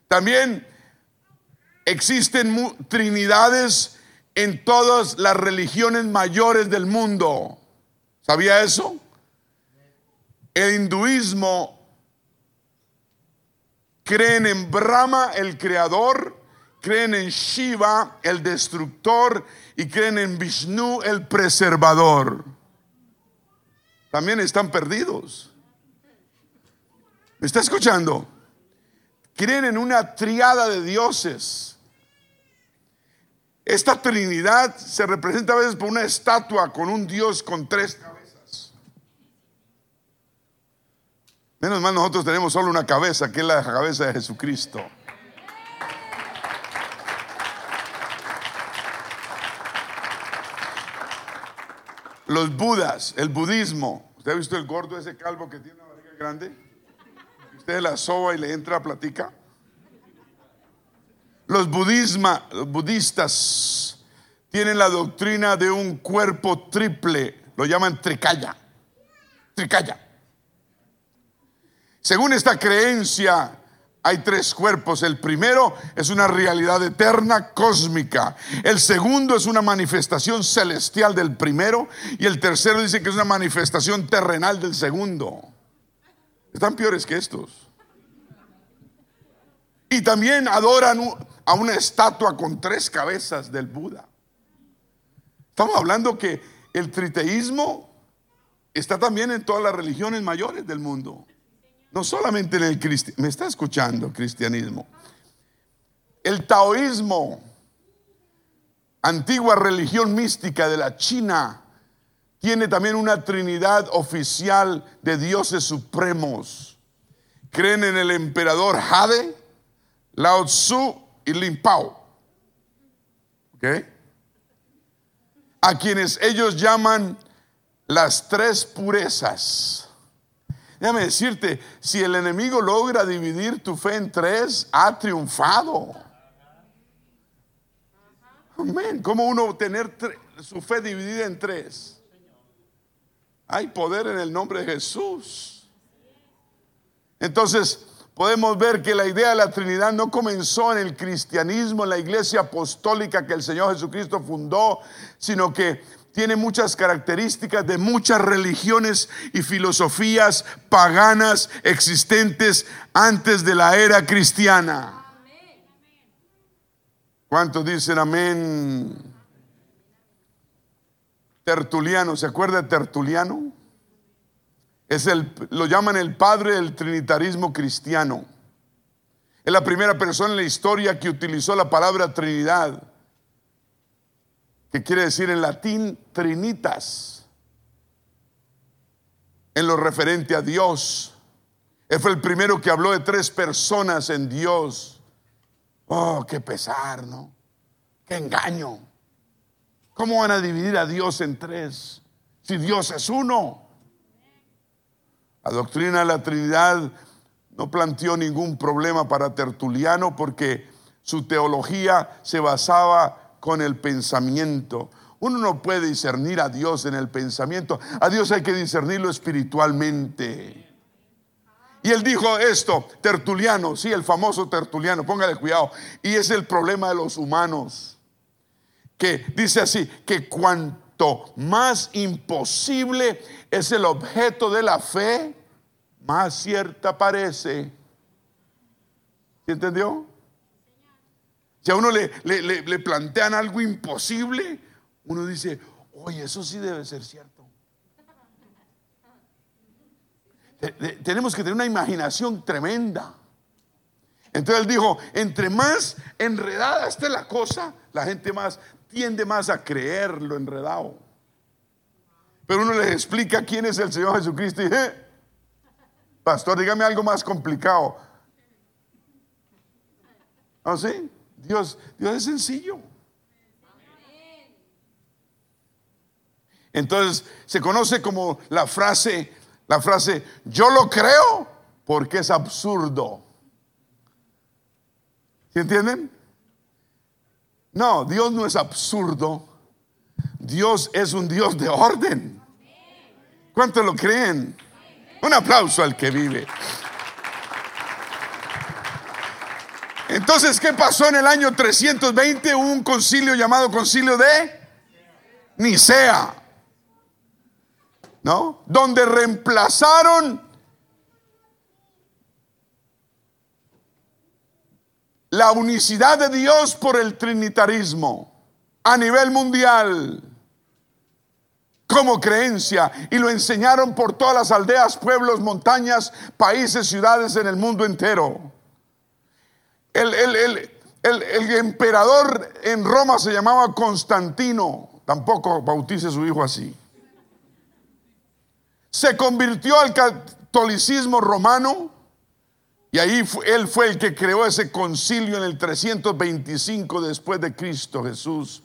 También existen trinidades en todas las religiones mayores del mundo. ¿Sabía eso? El hinduismo creen en Brahma, el creador, creen en Shiva, el destructor, y creen en Vishnu, el preservador. También están perdidos. ¿Me está escuchando? Creen en una triada de dioses. Esta Trinidad se representa a veces por una estatua con un Dios con tres. Menos mal nosotros tenemos solo una cabeza, que es la cabeza de Jesucristo. Los budas, el budismo. ¿Usted ha visto el gordo ese calvo que tiene una barriga grande? Usted la soba y le entra a platica. Los, los budistas tienen la doctrina de un cuerpo triple, lo llaman tricaya. Tricaya. Según esta creencia, hay tres cuerpos. El primero es una realidad eterna cósmica. El segundo es una manifestación celestial del primero. Y el tercero dice que es una manifestación terrenal del segundo. Están peores que estos. Y también adoran a una estatua con tres cabezas del Buda. Estamos hablando que el triteísmo está también en todas las religiones mayores del mundo. No solamente en el cristianismo, me está escuchando cristianismo. El taoísmo, antigua religión mística de la China, tiene también una trinidad oficial de dioses supremos. Creen en el emperador Jade, Lao Tzu y Lin Pao. ¿Ok? A quienes ellos llaman las tres purezas. Déjame decirte, si el enemigo logra dividir tu fe en tres, ha triunfado. Amén. ¿Cómo uno tener su fe dividida en tres? Hay poder en el nombre de Jesús. Entonces, podemos ver que la idea de la Trinidad no comenzó en el cristianismo, en la iglesia apostólica que el Señor Jesucristo fundó, sino que tiene muchas características de muchas religiones y filosofías paganas existentes antes de la era cristiana. ¿Cuántos dicen amén? Tertuliano, ¿se acuerda de Tertuliano? Es el, lo llaman el padre del trinitarismo cristiano. Es la primera persona en la historia que utilizó la palabra Trinidad que quiere decir en latín trinitas, en lo referente a Dios. Él fue el primero que habló de tres personas en Dios. Oh, qué pesar, ¿no? Qué engaño. ¿Cómo van a dividir a Dios en tres si Dios es uno? La doctrina de la Trinidad no planteó ningún problema para Tertuliano porque su teología se basaba con el pensamiento. Uno no puede discernir a Dios en el pensamiento. A Dios hay que discernirlo espiritualmente. Y él dijo esto, Tertuliano, sí, el famoso Tertuliano, póngale cuidado. Y es el problema de los humanos. Que dice así, que cuanto más imposible es el objeto de la fe, más cierta parece. ¿Sí entendió? Si a uno le, le, plantean algo imposible, uno dice, oye, eso sí debe ser cierto. Tenemos que tener una imaginación tremenda. Entonces él dijo, entre más enredada esté la cosa, la gente más tiende más a creer lo enredado. Pero uno les explica quién es el Señor Jesucristo y dice, pastor, dígame algo más complicado. ¿Ah, sí? Dios, Dios es sencillo. Entonces se conoce como la frase, la frase, yo lo creo porque es absurdo. ¿Sí entienden? No, Dios no es absurdo. Dios es un Dios de orden. ¿Cuántos lo creen? Un aplauso al que vive. Entonces, ¿qué pasó en el año 320? Hubo un concilio llamado concilio de Nicea, ¿no? Donde reemplazaron la unicidad de Dios por el trinitarismo a nivel mundial como creencia y lo enseñaron por todas las aldeas, pueblos, montañas, países, ciudades en el mundo entero. El, emperador en Roma se llamaba Constantino, tampoco bautice a su hijo así. Se convirtió al catolicismo romano y ahí él fue el que creó ese concilio en el 325 después de Cristo Jesús,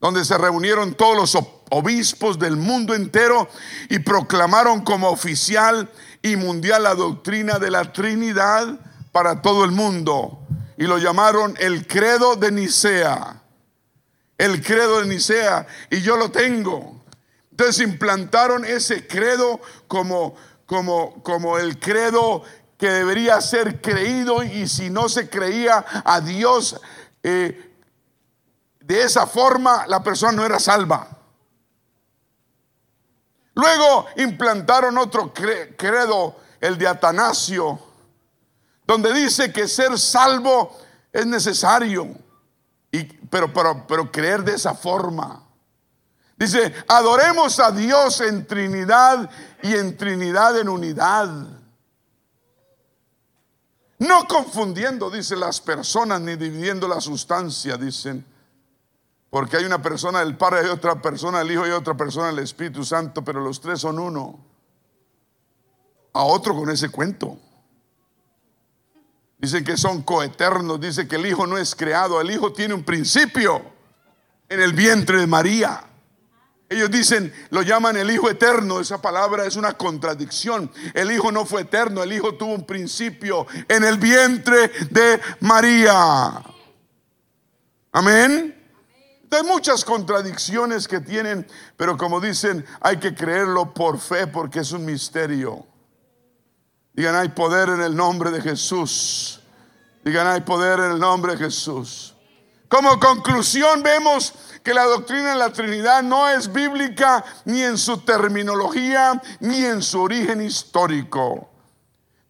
donde se reunieron todos los obispos del mundo entero y proclamaron como oficial y mundial la doctrina de la Trinidad para todo el mundo. Y lo llamaron el credo de Nicea. El credo de Nicea. Y yo lo tengo. Entonces implantaron ese credo como, como, como el credo que debería ser creído y si no se creía a Dios eh, de esa forma, la persona no era salva. Luego implantaron otro credo, el de Atanasio, donde dice que ser salvo es necesario, y, pero, pero, creer de esa forma. Dice, adoremos a Dios en Trinidad y en Trinidad en unidad. No confundiendo, dice las personas, ni dividiendo la sustancia, dicen. Porque hay una persona el Padre, hay otra persona el Hijo y otra persona el Espíritu Santo, pero los tres son uno. A otro con ese cuento. Dicen que son coeternos, dice que el Hijo no es creado, el Hijo tiene un principio en el vientre de María. Ellos dicen, lo llaman el Hijo eterno, esa palabra es una contradicción. El Hijo no fue eterno, el Hijo tuvo un principio en el vientre de María. Amén. Hay muchas contradicciones que tienen, pero como dicen, hay que creerlo por fe porque es un misterio. Digan, hay poder en el nombre de Jesús. Digan, hay poder en el nombre de Jesús. Como conclusión vemos que la doctrina de la Trinidad no es bíblica ni en su terminología ni en su origen histórico.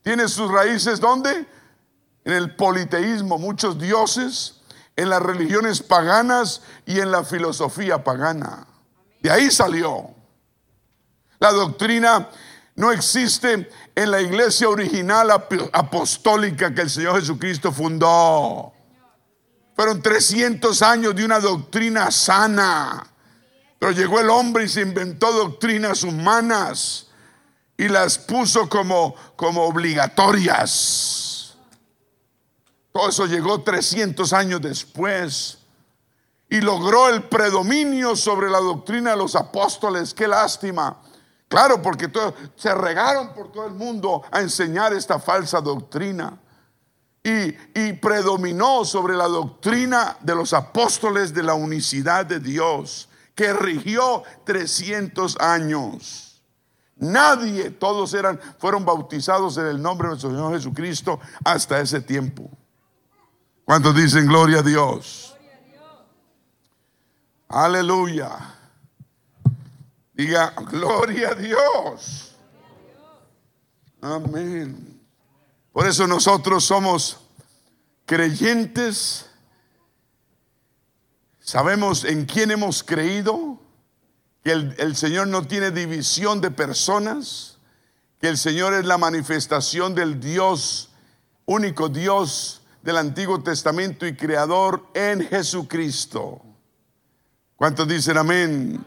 Tiene sus raíces ¿dónde? En el politeísmo, muchos dioses, en las religiones paganas y en la filosofía pagana. De ahí salió. La doctrina no existe en la iglesia original apostólica que el Señor Jesucristo fundó. Fueron 300 años de una doctrina sana. Pero llegó el hombre y se inventó doctrinas humanas y las puso como, como obligatorias. Todo eso llegó 300 años después y logró el predominio sobre la doctrina de los apóstoles. Qué lástima. Claro, porque se regaron por todo el mundo a enseñar esta falsa doctrina. Y, predominó sobre la doctrina de los apóstoles de la unicidad de Dios, que rigió 300 años. Nadie, todos eran, fueron bautizados en el nombre de nuestro Señor Jesucristo hasta ese tiempo. ¿Cuántos dicen gloria a Dios? Aleluya. Diga, gloria a Dios. Amén. Por eso nosotros somos creyentes. Sabemos en quién hemos creído. Que el, el Señor no tiene división de personas. Que el Señor es la manifestación del Dios, único Dios del Antiguo Testamento y creador en Jesucristo. ¿Cuántos dicen amén?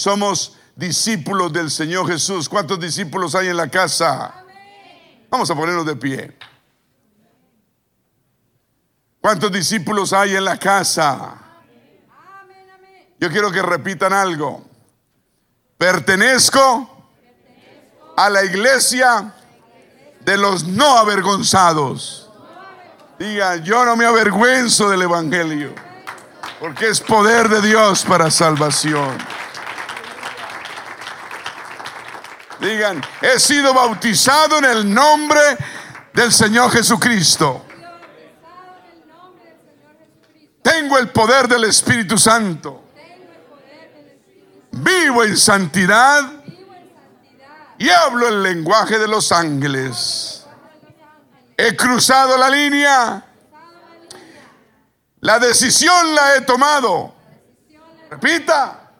Somos discípulos del Señor Jesús. ¿Cuántos discípulos hay en la casa? Vamos a ponernos de pie. ¿Cuántos discípulos hay en la casa? Yo quiero que repitan algo. Pertenezco a la iglesia de los no avergonzados. Diga, yo no me avergüenzo del Evangelio, porque es poder de Dios para salvación. Digan, he sido bautizado en el nombre del Señor Jesucristo. Tengo el poder del Espíritu Santo. Vivo en santidad y hablo el lenguaje de los ángeles. He cruzado la línea. La decisión la he tomado. Repita.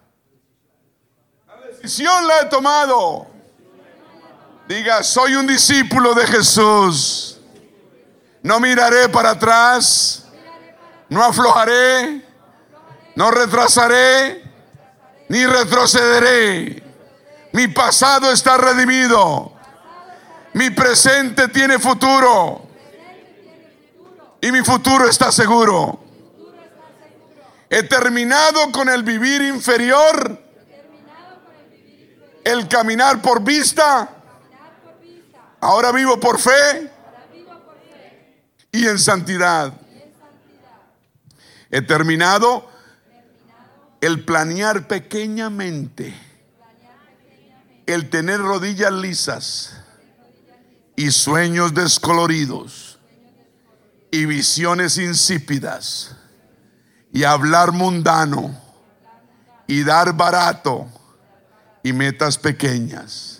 La decisión la he tomado. Diga, soy un discípulo de Jesús. No miraré para atrás. No aflojaré. No retrasaré. Ni retrocederé. Mi pasado está redimido. Mi presente tiene futuro. Y mi futuro está seguro. He terminado con el vivir inferior El caminar por vista. Ahora vivo por fe. Y en santidad. He terminado el planear pequeñamente. El tener rodillas lisas y sueños descoloridos y visiones insípidas y hablar mundano y dar barato y metas pequeñas.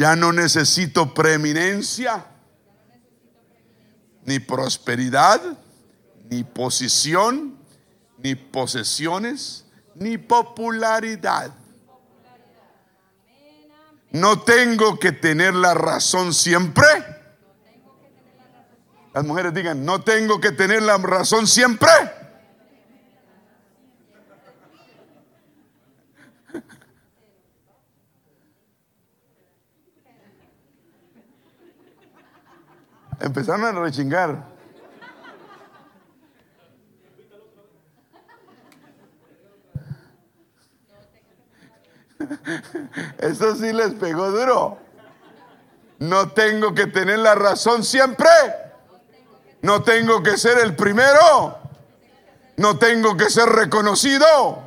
Ya no necesito preeminencia, ni prosperidad, ni posición, ni posesiones, ni popularidad. No tengo que tener la razón siempre. Las mujeres digan, no tengo que tener la razón siempre. Empezaron a rechingar. Eso sí les pegó duro. No tengo que tener la razón siempre. No tengo que ser el primero. No tengo que ser reconocido.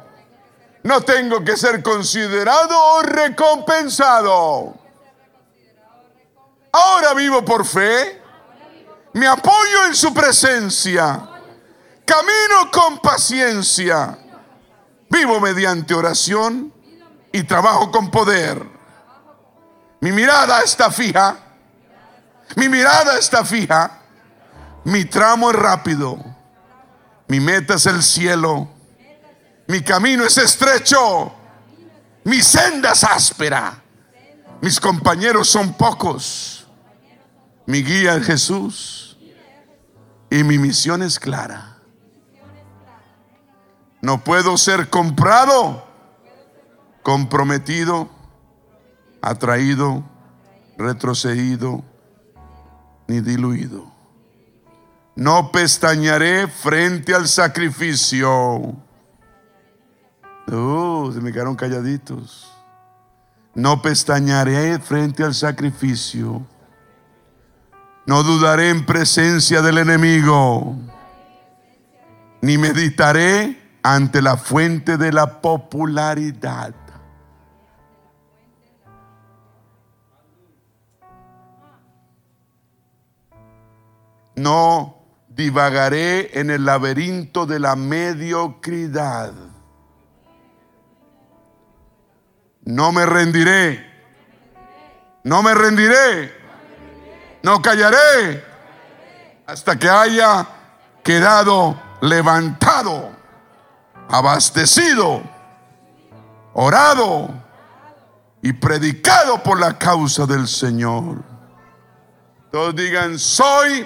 No tengo que ser considerado o recompensado. Ahora vivo por fe. Me apoyo en su presencia. Camino con paciencia. Vivo mediante oración y trabajo con poder. Mi mirada está fija. Mi mirada está fija. Mi tramo es rápido. Mi meta es el cielo. Mi camino es estrecho. Mi senda es áspera. Mis compañeros son pocos. Mi guía es Jesús. Y mi misión es clara. No puedo ser comprado comprometido, atraído, retrocedido, ni diluido. No pestañaré frente al sacrificio. Uh, se me quedaron calladitos. No pestañaré frente al sacrificio. No dudaré en presencia del enemigo. Ni meditaré ante la fuente de la popularidad. No divagaré en el laberinto de la mediocridad. No me rendiré. No me rendiré. No callaré hasta que haya quedado levantado, abastecido, orado y predicado por la causa del Señor. Todos digan, soy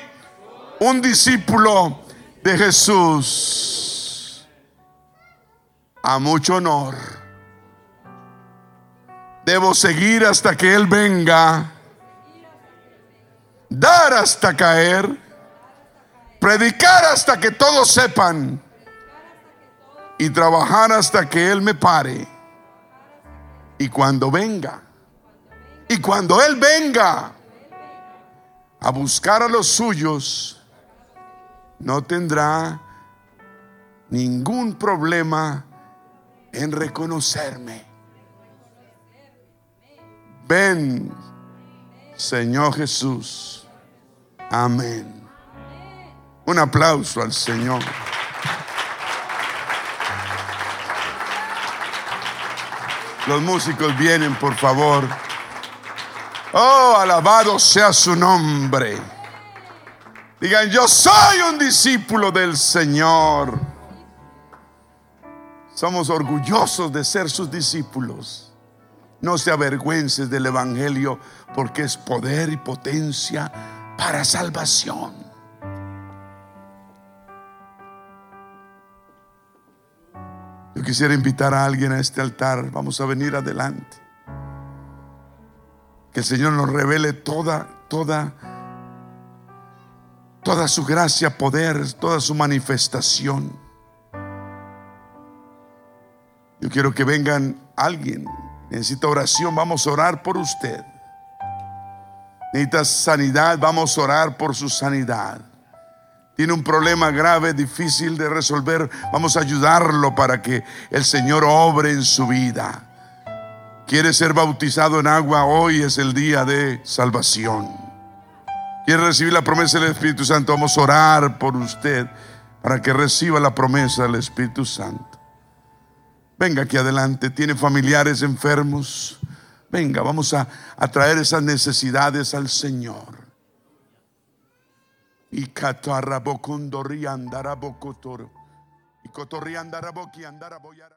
un discípulo de Jesús a mucho honor. Debo seguir hasta que Él venga, dar hasta caer, predicar hasta que todos sepan y trabajar hasta que Él me pare. Y cuando venga, y cuando Él venga a buscar a los suyos, no tendrá ningún problema en reconocerme. Ven, Señor Jesús. Amén. Un aplauso al Señor. Los músicos vienen, por favor. Oh, alabado sea su nombre. Digan, yo soy un discípulo del Señor. Somos orgullosos de ser sus discípulos. No se avergüences del Evangelio porque es poder y potencia para salvación. Yo quisiera invitar a alguien a este altar. Vamos a venir adelante. Que el Señor nos revele toda, toda toda su gracia, poder, toda su manifestación. Yo quiero que vengan alguien. Necesita oración, vamos a orar por usted. Necesita sanidad, vamos a orar por su sanidad. Tiene un problema grave, difícil de resolver, vamos a ayudarlo para que el Señor obre en su vida. Quiere ser bautizado en agua, hoy es el día de salvación. Quiere recibir la promesa del Espíritu Santo, vamos a orar por usted para que reciba la promesa del Espíritu Santo. Venga aquí adelante, tiene familiares enfermos. Venga, vamos a, a traer esas necesidades al Señor. Y catarrabocundorri andarabocotoro. Y cotorri andaraboki andaraboyara.